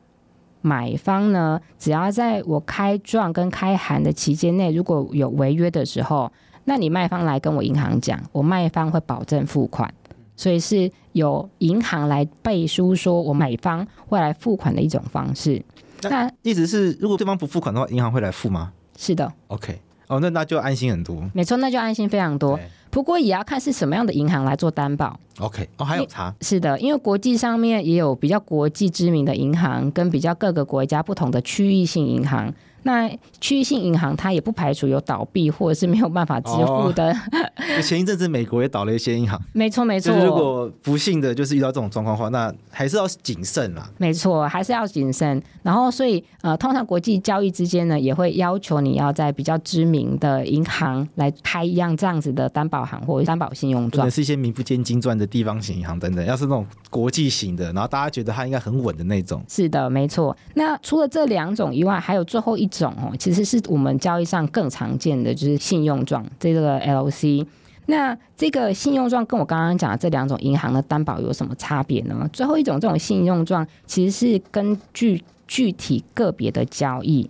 S2: 买方呢，只要在我开状跟开函的期间内，如果有违约的时候，那你卖方来跟我银行讲，我卖方会保证付款，所以是有银行来背书说我买方会来付款的一种方式。那
S1: 意思是，如果对方不付款的话，银行会来付吗？
S2: 是的。
S1: OK，哦，那那就安心很多。
S2: 没错，那就安心非常多。不过也要看是什么样的银行来做担保。
S1: OK，哦，还有差。
S2: 是的，因为国际上面也有比较国际知名的银行，跟比较各个国家不同的区域性银行。那区域性银行它也不排除有倒闭或者是没有办法支付的。
S1: 哦、前一阵子美国也倒了一些银行。
S2: 没错没错。
S1: 就是如果不幸的就是遇到这种状况的话，那还是要谨慎啦。
S2: 没错，还是要谨慎。然后所以呃，通常国际交易之间呢，也会要求你要在比较知名的银行来开一样这样子的担保行或者担保信用
S1: 状。是一些名不见经传的地方型银行等等。要是那种国际型的，然后大家觉得它应该很稳的那种。
S2: 是的，没错。那除了这两种以外，还有最后一种哦，其实是我们交易上更常见的，就是信用状这个 LC。那这个信用状跟我刚刚讲的这两种银行的担保有什么差别呢？最后一种这种信用状其实是根据具体个别的交易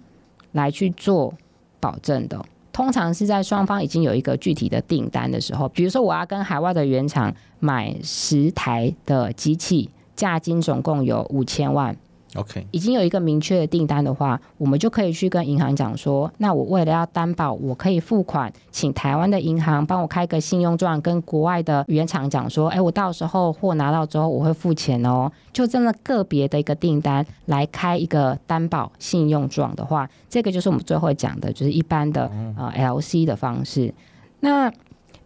S2: 来去做保证的，通常是在双方已经有一个具体的订单的时候，比如说我要跟海外的原厂买十台的机器，价金总共有五千万。
S1: OK，
S2: 已经有一个明确的订单的话，我们就可以去跟银行讲说，那我为了要担保，我可以付款，请台湾的银行帮我开个信用状，跟国外的原厂讲说，哎，我到时候货拿到之后我会付钱哦。就这么个别的一个订单来开一个担保信用状的话，这个就是我们最后讲的，就是一般的呃 LC 的方式。那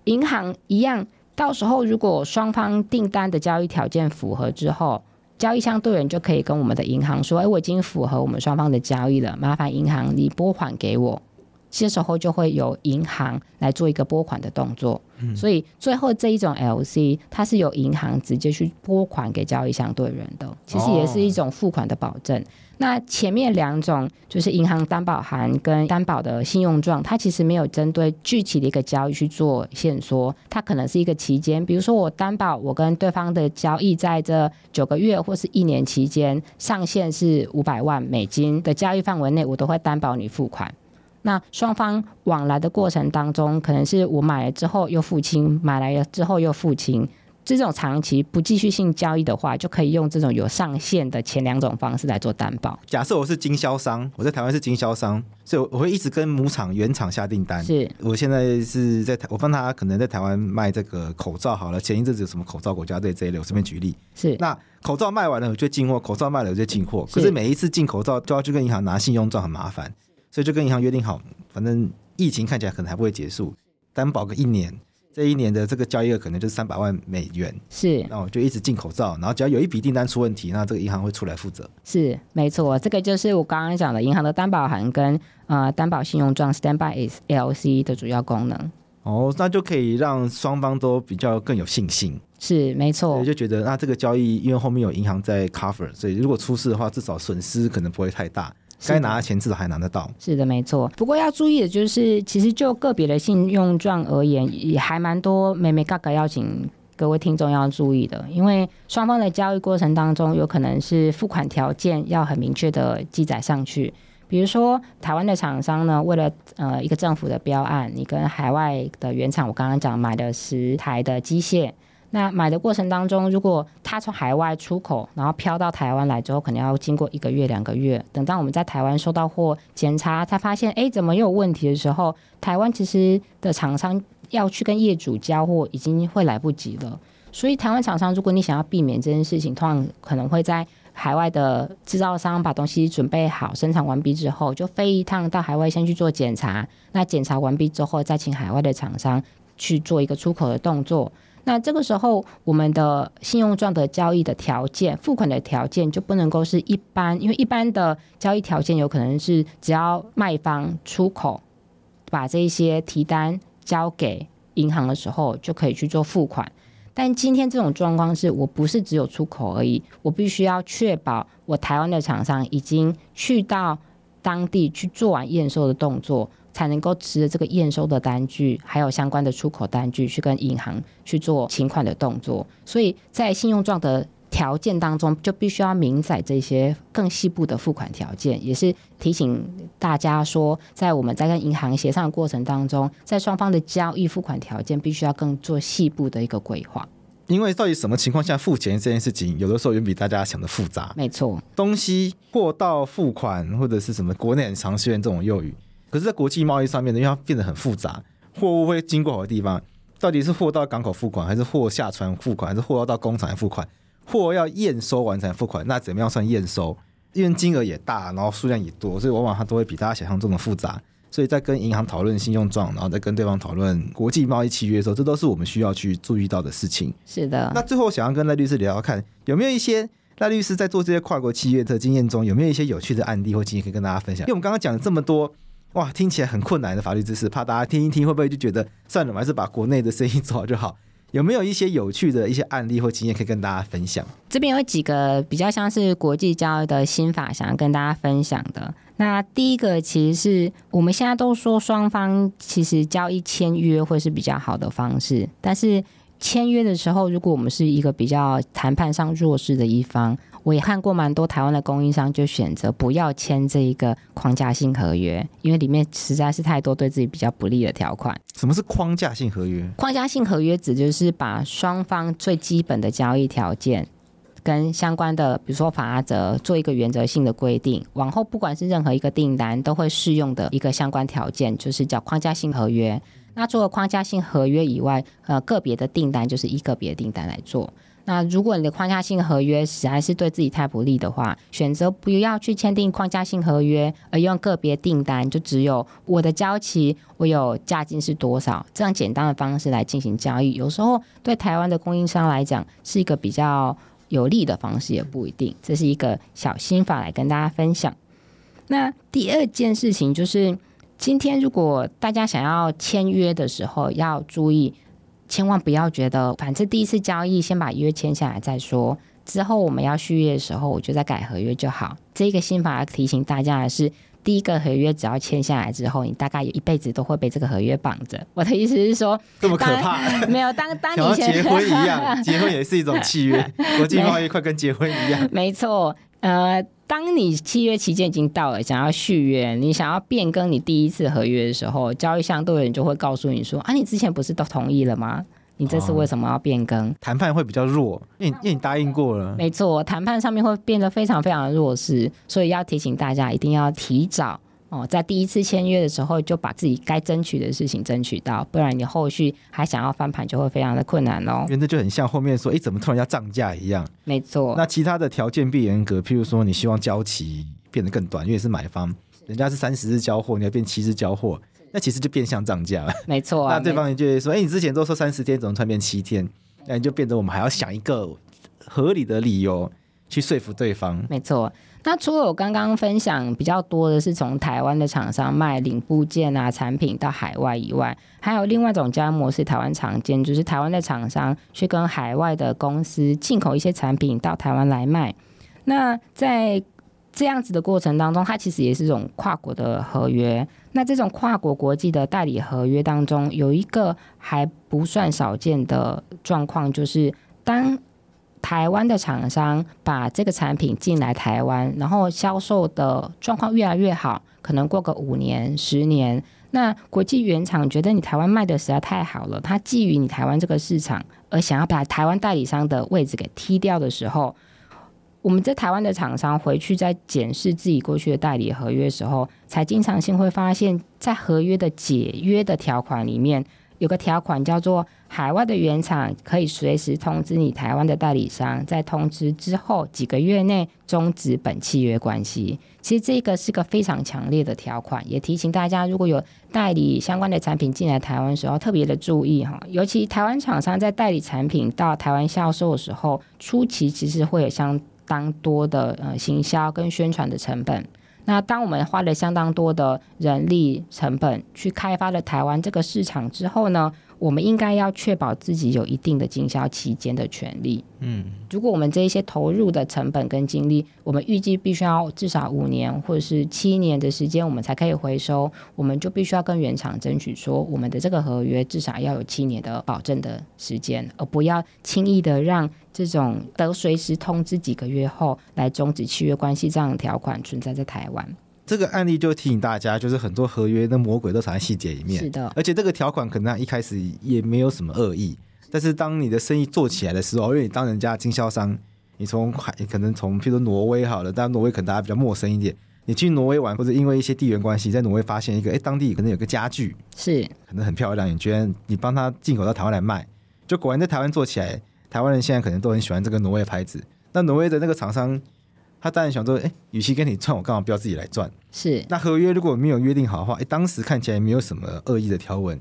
S2: 银行一样，到时候如果双方订单的交易条件符合之后。交易相对人就可以跟我们的银行说：“哎，我已经符合我们双方的交易了，麻烦银行你拨款给我。”这时候就会有银行来做一个拨款的动作。嗯，所以最后这一种 LC，它是由银行直接去拨款给交易相对人的，其实也是一种付款的保证。哦那前面两种就是银行担保函跟担保的信用状，它其实没有针对具体的一个交易去做限缩，它可能是一个期间，比如说我担保我跟对方的交易在这九个月或是一年期间，上限是五百万美金的交易范围内，我都会担保你付款。那双方往来的过程当中，可能是我买了之后又付清，买来了之后又付清。这种长期不继续性交易的话，就可以用这种有上限的前两种方式来做担保。
S1: 假设我是经销商，我在台湾是经销商，所以我会一直跟母厂原厂下订单。
S2: 是
S1: 我现在是在台，我帮他可能在台湾卖这个口罩好了。前一阵子有什么口罩国家队这一类，我随便举例。
S2: 是
S1: 那口罩卖完了我就进货，口罩卖了我就进货。可是每一次进口罩都要去跟银行拿信用状，很麻烦。所以就跟银行约定好，反正疫情看起来可能还不会结束，担保个一年。这一年的这个交易额可能就是三百万美元，
S2: 是，
S1: 然后就一直进口罩，然后只要有一笔订单出问题，那这个银行会出来负责。
S2: 是，没错，这个就是我刚刚讲的银行的担保函跟呃担保信用状 （Standby is LC） 的主要功能。
S1: 哦，那就可以让双方都比较更有信心。
S2: 是，没错，
S1: 就觉得那这个交易因为后面有银行在 cover，所以如果出事的话，至少损失可能不会太大。该拿的钱至少还拿得到。
S2: 是的，没错。不过要注意的就是，其实就个别的信用状而言，也还蛮多美眉角角要请各位听众要注意的。因为双方的交易过程当中，有可能是付款条件要很明确的记载上去。比如说，台湾的厂商呢，为了呃一个政府的标案，你跟海外的原厂，我刚刚讲买的十台的机械。那买的过程当中，如果他从海外出口，然后飘到台湾来之后，可能要经过一个月、两个月。等到我们在台湾收到货检查，才发现，哎，怎么又有问题的时候，台湾其实的厂商要去跟业主交货，已经会来不及了。所以，台湾厂商，如果你想要避免这件事情，通常可能会在海外的制造商把东西准备好、生产完毕之后，就飞一趟到海外先去做检查。那检查完毕之后，再请海外的厂商去做一个出口的动作。那这个时候，我们的信用状的交易的条件、付款的条件就不能够是一般，因为一般的交易条件有可能是只要卖方出口，把这一些提单交给银行的时候就可以去做付款。但今天这种状况是我不是只有出口而已，我必须要确保我台湾的厂商已经去到当地去做完验收的动作。才能够持着这个验收的单据，还有相关的出口单据，去跟银行去做请款的动作。所以在信用状的条件当中，就必须要明载这些更细部的付款条件，也是提醒大家说，在我们在跟银行协商的过程当中，在双方的交易付款条件，必须要更做细部的一个规划。
S1: 因为到底什么情况下付钱这件事情，有的时候远比大家想的复杂。
S2: 没错，
S1: 东西货到付款或者是什么国内很常出现这种用语。可是，在国际贸易上面呢，因为它变得很复杂，货物会经过好多地方，到底是货到港口付款，还是货下船付款，还是货要到工厂来付款？货要验收完才付款，那怎么样算验收？因为金额也大，然后数量也多，所以往往它都会比大家想象中的复杂。所以在跟银行讨论信用状，然后再跟对方讨论国际贸易契约的时候，这都是我们需要去注意到的事情。
S2: 是的。
S1: 那最后想要跟赖律师聊聊看，有没有一些赖律师在做这些跨国契约的经验中，有没有一些有趣的案例或经验可以跟大家分享？因为我们刚刚讲了这么多。哇，听起来很困难的法律知识，怕大家听一听会不会就觉得算了，我还是把国内的生意做好就好？有没有一些有趣的一些案例或经验可以跟大家分享？
S2: 这边有几个比较像是国际交易的新法，想要跟大家分享的。那第一个其实是我们现在都说双方其实交易签约会是比较好的方式，但是签约的时候，如果我们是一个比较谈判上弱势的一方。我也看过蛮多台湾的供应商就选择不要签这一个框架性合约，因为里面实在是太多对自己比较不利的条款。
S1: 什么是框架性合约？
S2: 框架性合约指就是把双方最基本的交易条件跟相关的，比如说法则做一个原则性的规定，往后不管是任何一个订单都会适用的一个相关条件，就是叫框架性合约。那除了框架性合约以外，呃，个别的订单就是一个别的订单来做。那如果你的框架性合约实在是对自己太不利的话，选择不要去签订框架性合约，而用个别订单，就只有我的交期，我有价金是多少，这样简单的方式来进行交易，有时候对台湾的供应商来讲是一个比较有利的方式，也不一定。这是一个小心法来跟大家分享。那第二件事情就是，今天如果大家想要签约的时候，要注意。千万不要觉得，反正第一次交易先把约签下来再说，之后我们要续约的时候，我就再改合约就好。这个心法要提醒大家的是，第一个合约只要签下来之后，你大概有一辈子都会被这个合约绑着。我的意思是说，
S1: 这么可怕？
S2: 没有，当 当你
S1: 结婚一样，结婚也是一种契约，国际贸易快跟结婚一样。
S2: 没错，呃。当你契约期间已经到了，想要续约，你想要变更你第一次合约的时候，交易相对人就会告诉你说：“啊，你之前不是都同意了吗？你这次为什么要变更？”
S1: 谈、哦、判会比较弱，因为因为你答应过了。
S2: 没错，谈判上面会变得非常非常的弱势，所以要提醒大家一定要提早。哦，在第一次签约的时候就把自己该争取的事情争取到，不然你后续还想要翻盘就会非常的困难哦。
S1: 原则就很像后面说，哎，怎么突然要涨价一样？
S2: 没错。
S1: 那其他的条件必严格，譬如说你希望交期变得更短，因为是买方，人家是三十日交货，你要变七日交货，那其实就变相涨价了。
S2: 没错、啊，
S1: 那对方就会说：“哎、欸，你之前都说三十天，怎么突然变七天？”那你就变得我们还要想一个合理的理由去说服对方。
S2: 没错。那除了我刚刚分享比较多的是从台湾的厂商卖零部件啊产品到海外以外，还有另外一种交易模式，台湾常见，就是台湾的厂商去跟海外的公司进口一些产品到台湾来卖。那在这样子的过程当中，它其实也是一种跨国的合约。那这种跨国国际的代理合约当中，有一个还不算少见的状况，就是当台湾的厂商把这个产品进来台湾，然后销售的状况越来越好，可能过个五年、十年，那国际原厂觉得你台湾卖的实在太好了，他觊觎你台湾这个市场，而想要把台湾代理商的位置给踢掉的时候，我们在台湾的厂商回去在检视自己过去的代理合约的时候，才经常性会发现，在合约的解约的条款里面。有个条款叫做海外的原厂可以随时通知你台湾的代理商，在通知之后几个月内终止本契约关系。其实这个是个非常强烈的条款，也提醒大家，如果有代理相关的产品进来台湾的时候，特别的注意哈。尤其台湾厂商在代理产品到台湾销售的时候，初期其实会有相当多的呃行销跟宣传的成本。那当我们花了相当多的人力成本去开发了台湾这个市场之后呢，我们应该要确保自己有一定的经销期间的权利。嗯，如果我们这一些投入的成本跟精力，我们预计必须要至少五年或者是七年的时间，我们才可以回收，我们就必须要跟原厂争取说，我们的这个合约至少要有七年的保证的时间，而不要轻易的让这种得随时通知几个月后来终止契约关系这样的条款存在在台湾。
S1: 这个案例就提醒大家，就是很多合约的魔鬼都藏在细节里面。
S2: 是的，
S1: 而且这个条款可能一开始也没有什么恶意，但是当你的生意做起来的时候，因为你当人家经销商，你从海可能从譬如说挪威好了，但挪威可能大家比较陌生一点，你去挪威玩，或者因为一些地缘关系，在挪威发现一个，哎，当地可能有个家具
S2: 是
S1: 可能很漂亮，你觉得你帮他进口到台湾来卖，就果然在台湾做起来，台湾人现在可能都很喜欢这个挪威牌子，那挪威的那个厂商。他当然想说，哎，与其跟你赚，我干嘛不要自己来赚？
S2: 是。
S1: 那合约如果没有约定好的话，哎，当时看起来没有什么恶意的条文，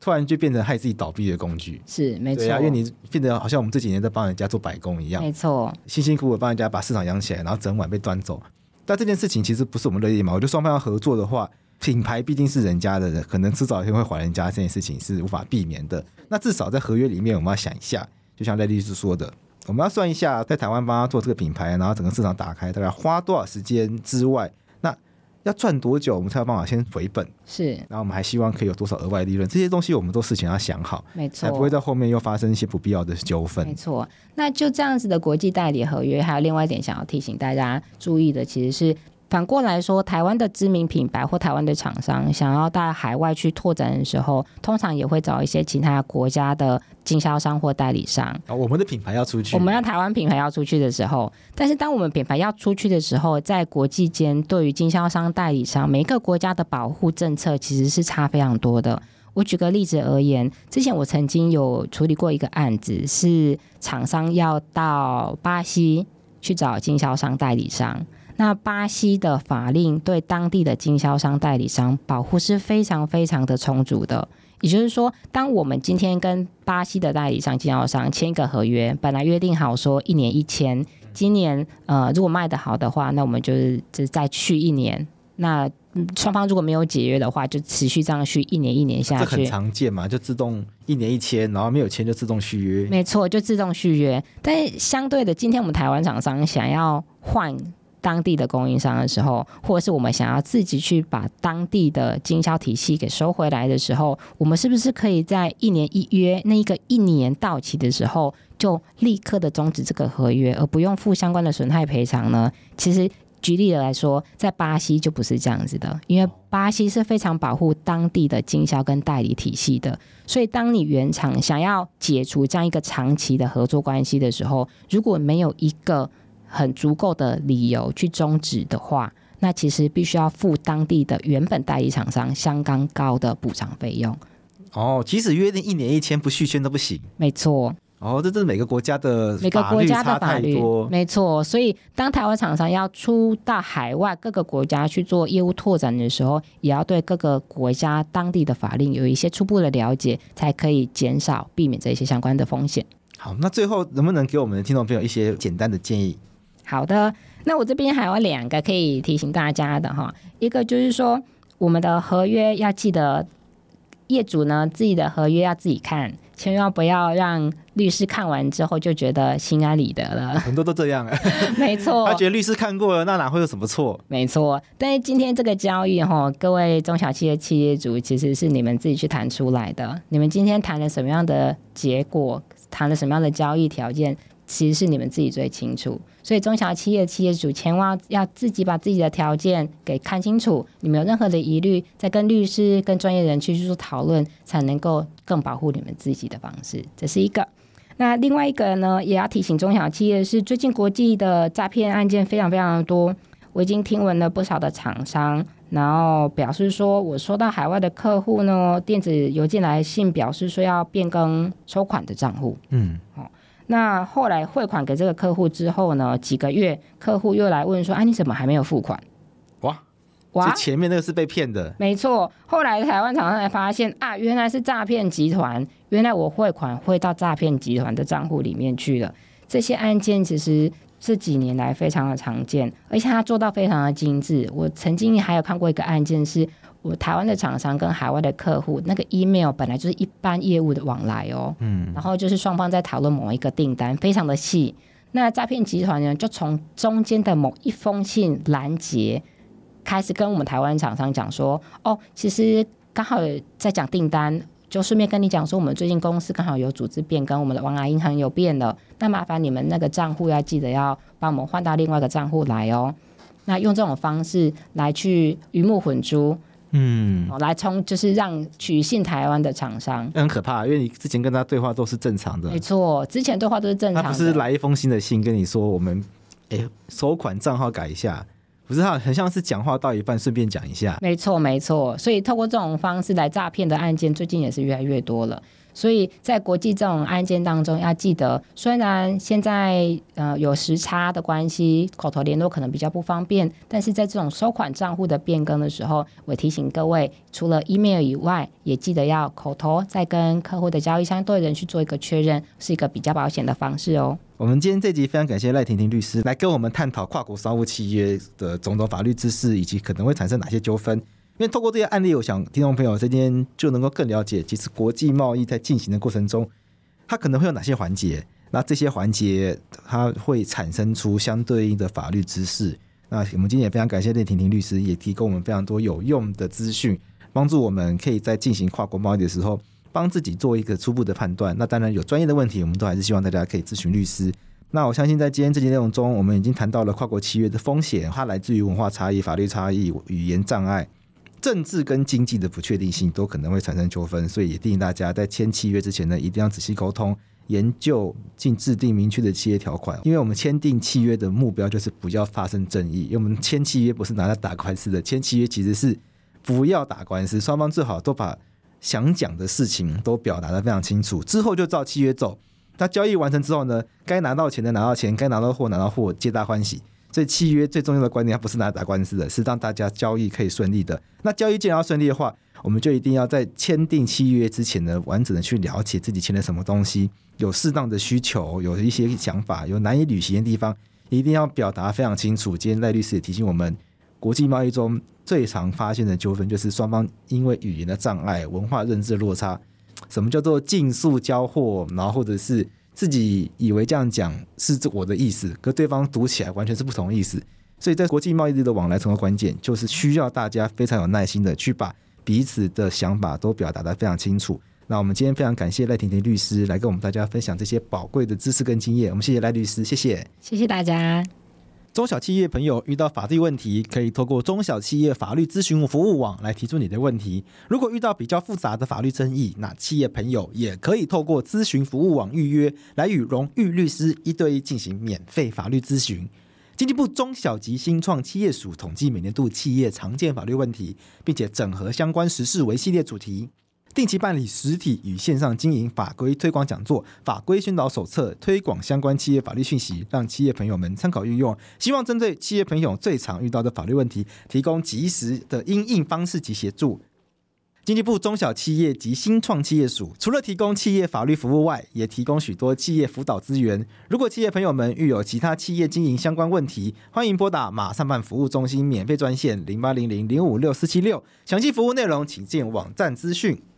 S1: 突然就变成害自己倒闭的工具。
S2: 是，没错。对
S1: 啊，因为你变得好像我们这几年在帮人家做白工一样。
S2: 没错。
S1: 辛辛苦苦帮人家把市场养起来，然后整晚被端走。但这件事情其实不是我们乐意嘛？我觉得双方要合作的话，品牌毕竟是人家的，可能迟早一天会还人家，这件事情是无法避免的。那至少在合约里面，我们要想一下，就像赖律师说的。我们要算一下，在台湾帮他做这个品牌，然后整个市场打开，大概花多少时间之外，那要赚多久，我们才有办法先回本？
S2: 是。
S1: 然后我们还希望可以有多少额外利润？这些东西我们都事情要想好，
S2: 没错，
S1: 才不会在后面又发生一些不必要的纠纷。
S2: 没错。那就这样子的国际代理合约，还有另外一点想要提醒大家注意的，其实是。反过来说，台湾的知名品牌或台湾的厂商想要到海外去拓展的时候，通常也会找一些其他国家的经销商或代理商。
S1: 哦，我们的品牌要出去，
S2: 我们要台湾品牌要出去的时候，但是当我们品牌要出去的时候，在国际间对于经销商、代理商，每一个国家的保护政策其实是差非常多的。我举个例子而言，之前我曾经有处理过一个案子，是厂商要到巴西去找经销商、代理商。那巴西的法令对当地的经销商、代理商保护是非常非常的充足的。也就是说，当我们今天跟巴西的代理商、经销商签一个合约，本来约定好说一年一签，今年呃如果卖得好的话，那我们就是就再续一年。那双方如果没有解约的话，就持续这样续一年一年下去。
S1: 这很常见嘛，就自动一年一签，然后没有签就自动续约。
S2: 没错，就自动续约。但是相对的，今天我们台湾厂商想要换。当地的供应商的时候，或者是我们想要自己去把当地的经销体系给收回来的时候，我们是不是可以在一年一约那一个一年到期的时候，就立刻的终止这个合约，而不用付相关的损害赔偿呢？其实举例来说，在巴西就不是这样子的，因为巴西是非常保护当地的经销跟代理体系的，所以当你原厂想要解除这样一个长期的合作关系的时候，如果没有一个很足够的理由去终止的话，那其实必须要付当地的原本代理厂商相当高的补偿费用。
S1: 哦，即使约定一年一签不续签都不行。
S2: 没错。
S1: 哦，这这是每个国家的
S2: 每个国家的法律，
S1: 差太多
S2: 没错。所以当台湾厂商要出到海外各个国家去做业务拓展的时候，也要对各个国家当地的法令有一些初步的了解，才可以减少避免这些相关的风险。
S1: 好，那最后能不能给我们的听众朋友一些简单的建议？
S2: 好的，那我这边还有两个可以提醒大家的哈，一个就是说我们的合约要记得，业主呢自己的合约要自己看。千万不要让律师看完之后就觉得心安理得了。
S1: 很多都这样，
S2: 没错。
S1: 他觉得律师看过了，那哪会有什么错？
S2: 没错。但是今天这个交易哈，各位中小企业企业主其实是你们自己去谈出来的。你们今天谈了什么样的结果？谈了什么样的交易条件？其实是你们自己最清楚。所以中小企业企业主千万要自己把自己的条件给看清楚。你们有任何的疑虑，再跟律师、跟专业人去做讨论，才能够更保护你们自己的方式。这是一个。那另外一个呢，也要提醒中小企业是，最近国际的诈骗案件非常非常的多。我已经听闻了不少的厂商，然后表示说，我收到海外的客户呢，电子邮件来信表示说要变更收款的账户。嗯，好。那后来汇款给这个客户之后呢，几个月客户又来问说：“啊，你怎么还没有付款？”
S1: 哇哇，前面那个是被骗的。
S2: 没错，后来台湾厂商才发现啊，原来是诈骗集团，原来我汇款汇到诈骗集团的账户里面去了。这些案件其实这几年来非常的常见，而且他做到非常的精致。我曾经还有看过一个案件是。我台湾的厂商跟海外的客户，那个 email 本来就是一般业务的往来哦，嗯，然后就是双方在讨论某一个订单，非常的细。那诈骗集团呢，就从中间的某一封信拦截开始，跟我们台湾厂商讲说，哦，其实刚好在讲订单，就顺便跟你讲说，我们最近公司刚好有组织变更，我们的往来银行有变了，那麻烦你们那个账户要记得要帮我们换到另外一个账户来哦。那用这种方式来去鱼目混珠。嗯，来冲就是让取信台湾的厂商，
S1: 很可怕，因为你之前跟他对话都是正常的。
S2: 没错，之前对话都是正常的。
S1: 他不是来一封新的信跟你说，我们哎收款账号改一下，不是他很像是讲话到一半顺便讲一下。
S2: 没错，没错，所以透过这种方式来诈骗的案件，最近也是越来越多了。所以在国际这种案件当中，要记得，虽然现在呃有时差的关系，口头联络可能比较不方便，但是在这种收款账户的变更的时候，我提醒各位，除了 email 以外，也记得要口头再跟客户的交易相对人去做一个确认，是一个比较保险的方式哦。
S1: 我们今天这集非常感谢赖婷婷律师来跟我们探讨跨国商务契约的种种法律知识，以及可能会产生哪些纠纷。因为透过这些案例，我想听众朋友这边就能够更了解，其实国际贸易在进行的过程中，它可能会有哪些环节，那这些环节它会产生出相对应的法律知识。那我们今天也非常感谢赖婷婷律师，也提供我们非常多有用的资讯，帮助我们可以在进行跨国贸易的时候，帮自己做一个初步的判断。那当然有专业的问题，我们都还是希望大家可以咨询律师。那我相信在今天这集内容中，我们已经谈到了跨国契约的风险，它来自于文化差异、法律差异、语言障碍。政治跟经济的不确定性都可能会产生纠纷，所以也提醒大家在签契约之前呢，一定要仔细沟通、研究，并制定明确的契约条款。因为我们签订契约的目标就是不要发生争议，因为我们签契约不是拿来打官司的，签契约其实是不要打官司，双方最好都把想讲的事情都表达的非常清楚，之后就照契约走。那交易完成之后呢，该拿到钱的拿到钱，该拿到货拿到货，皆大欢喜。所以契约最重要的观念，它不是拿来打官司的，是让大家交易可以顺利的。那交易既然要顺利的话，我们就一定要在签订契约之前呢，完整的去了解自己签了什么东西，有适当的需求，有一些想法，有难以履行的地方，一定要表达非常清楚。今天赖律师也提醒我们，国际贸易中最常发现的纠纷就是双方因为语言的障碍、文化认知的落差。什么叫做竞速交货？然后或者是。自己以为这样讲是我的意思，可对方读起来完全是不同意思。所以在国际贸易的往来成为关键，就是需要大家非常有耐心的去把彼此的想法都表达的非常清楚。那我们今天非常感谢赖婷婷律师来跟我们大家分享这些宝贵的知识跟经验。我们谢谢赖律师，谢谢，
S2: 谢谢大家。
S1: 中小企业朋友遇到法律问题，可以透过中小企业法律咨询服务网来提出你的问题。如果遇到比较复杂的法律争议，那企业朋友也可以透过咨询服务网预约，来与荣誉律师一对一进行免费法律咨询。经济部中小及新创企业署统计每年度企业常见法律问题，并且整合相关时事为系列主题。定期办理实体与线上经营法规推广讲座、法规宣导手册，推广相关企业法律讯息，让企业朋友们参考运用。希望针对企业朋友最常遇到的法律问题，提供及时的因应方式及协助。经济部中小企业及新创企业署除了提供企业法律服务外，也提供许多企业辅导资源。如果企业朋友们遇有其他企业经营相关问题，欢迎拨打马上办服务中心免费专线零八零零零五六四七六，详细服务内容请见网站资讯。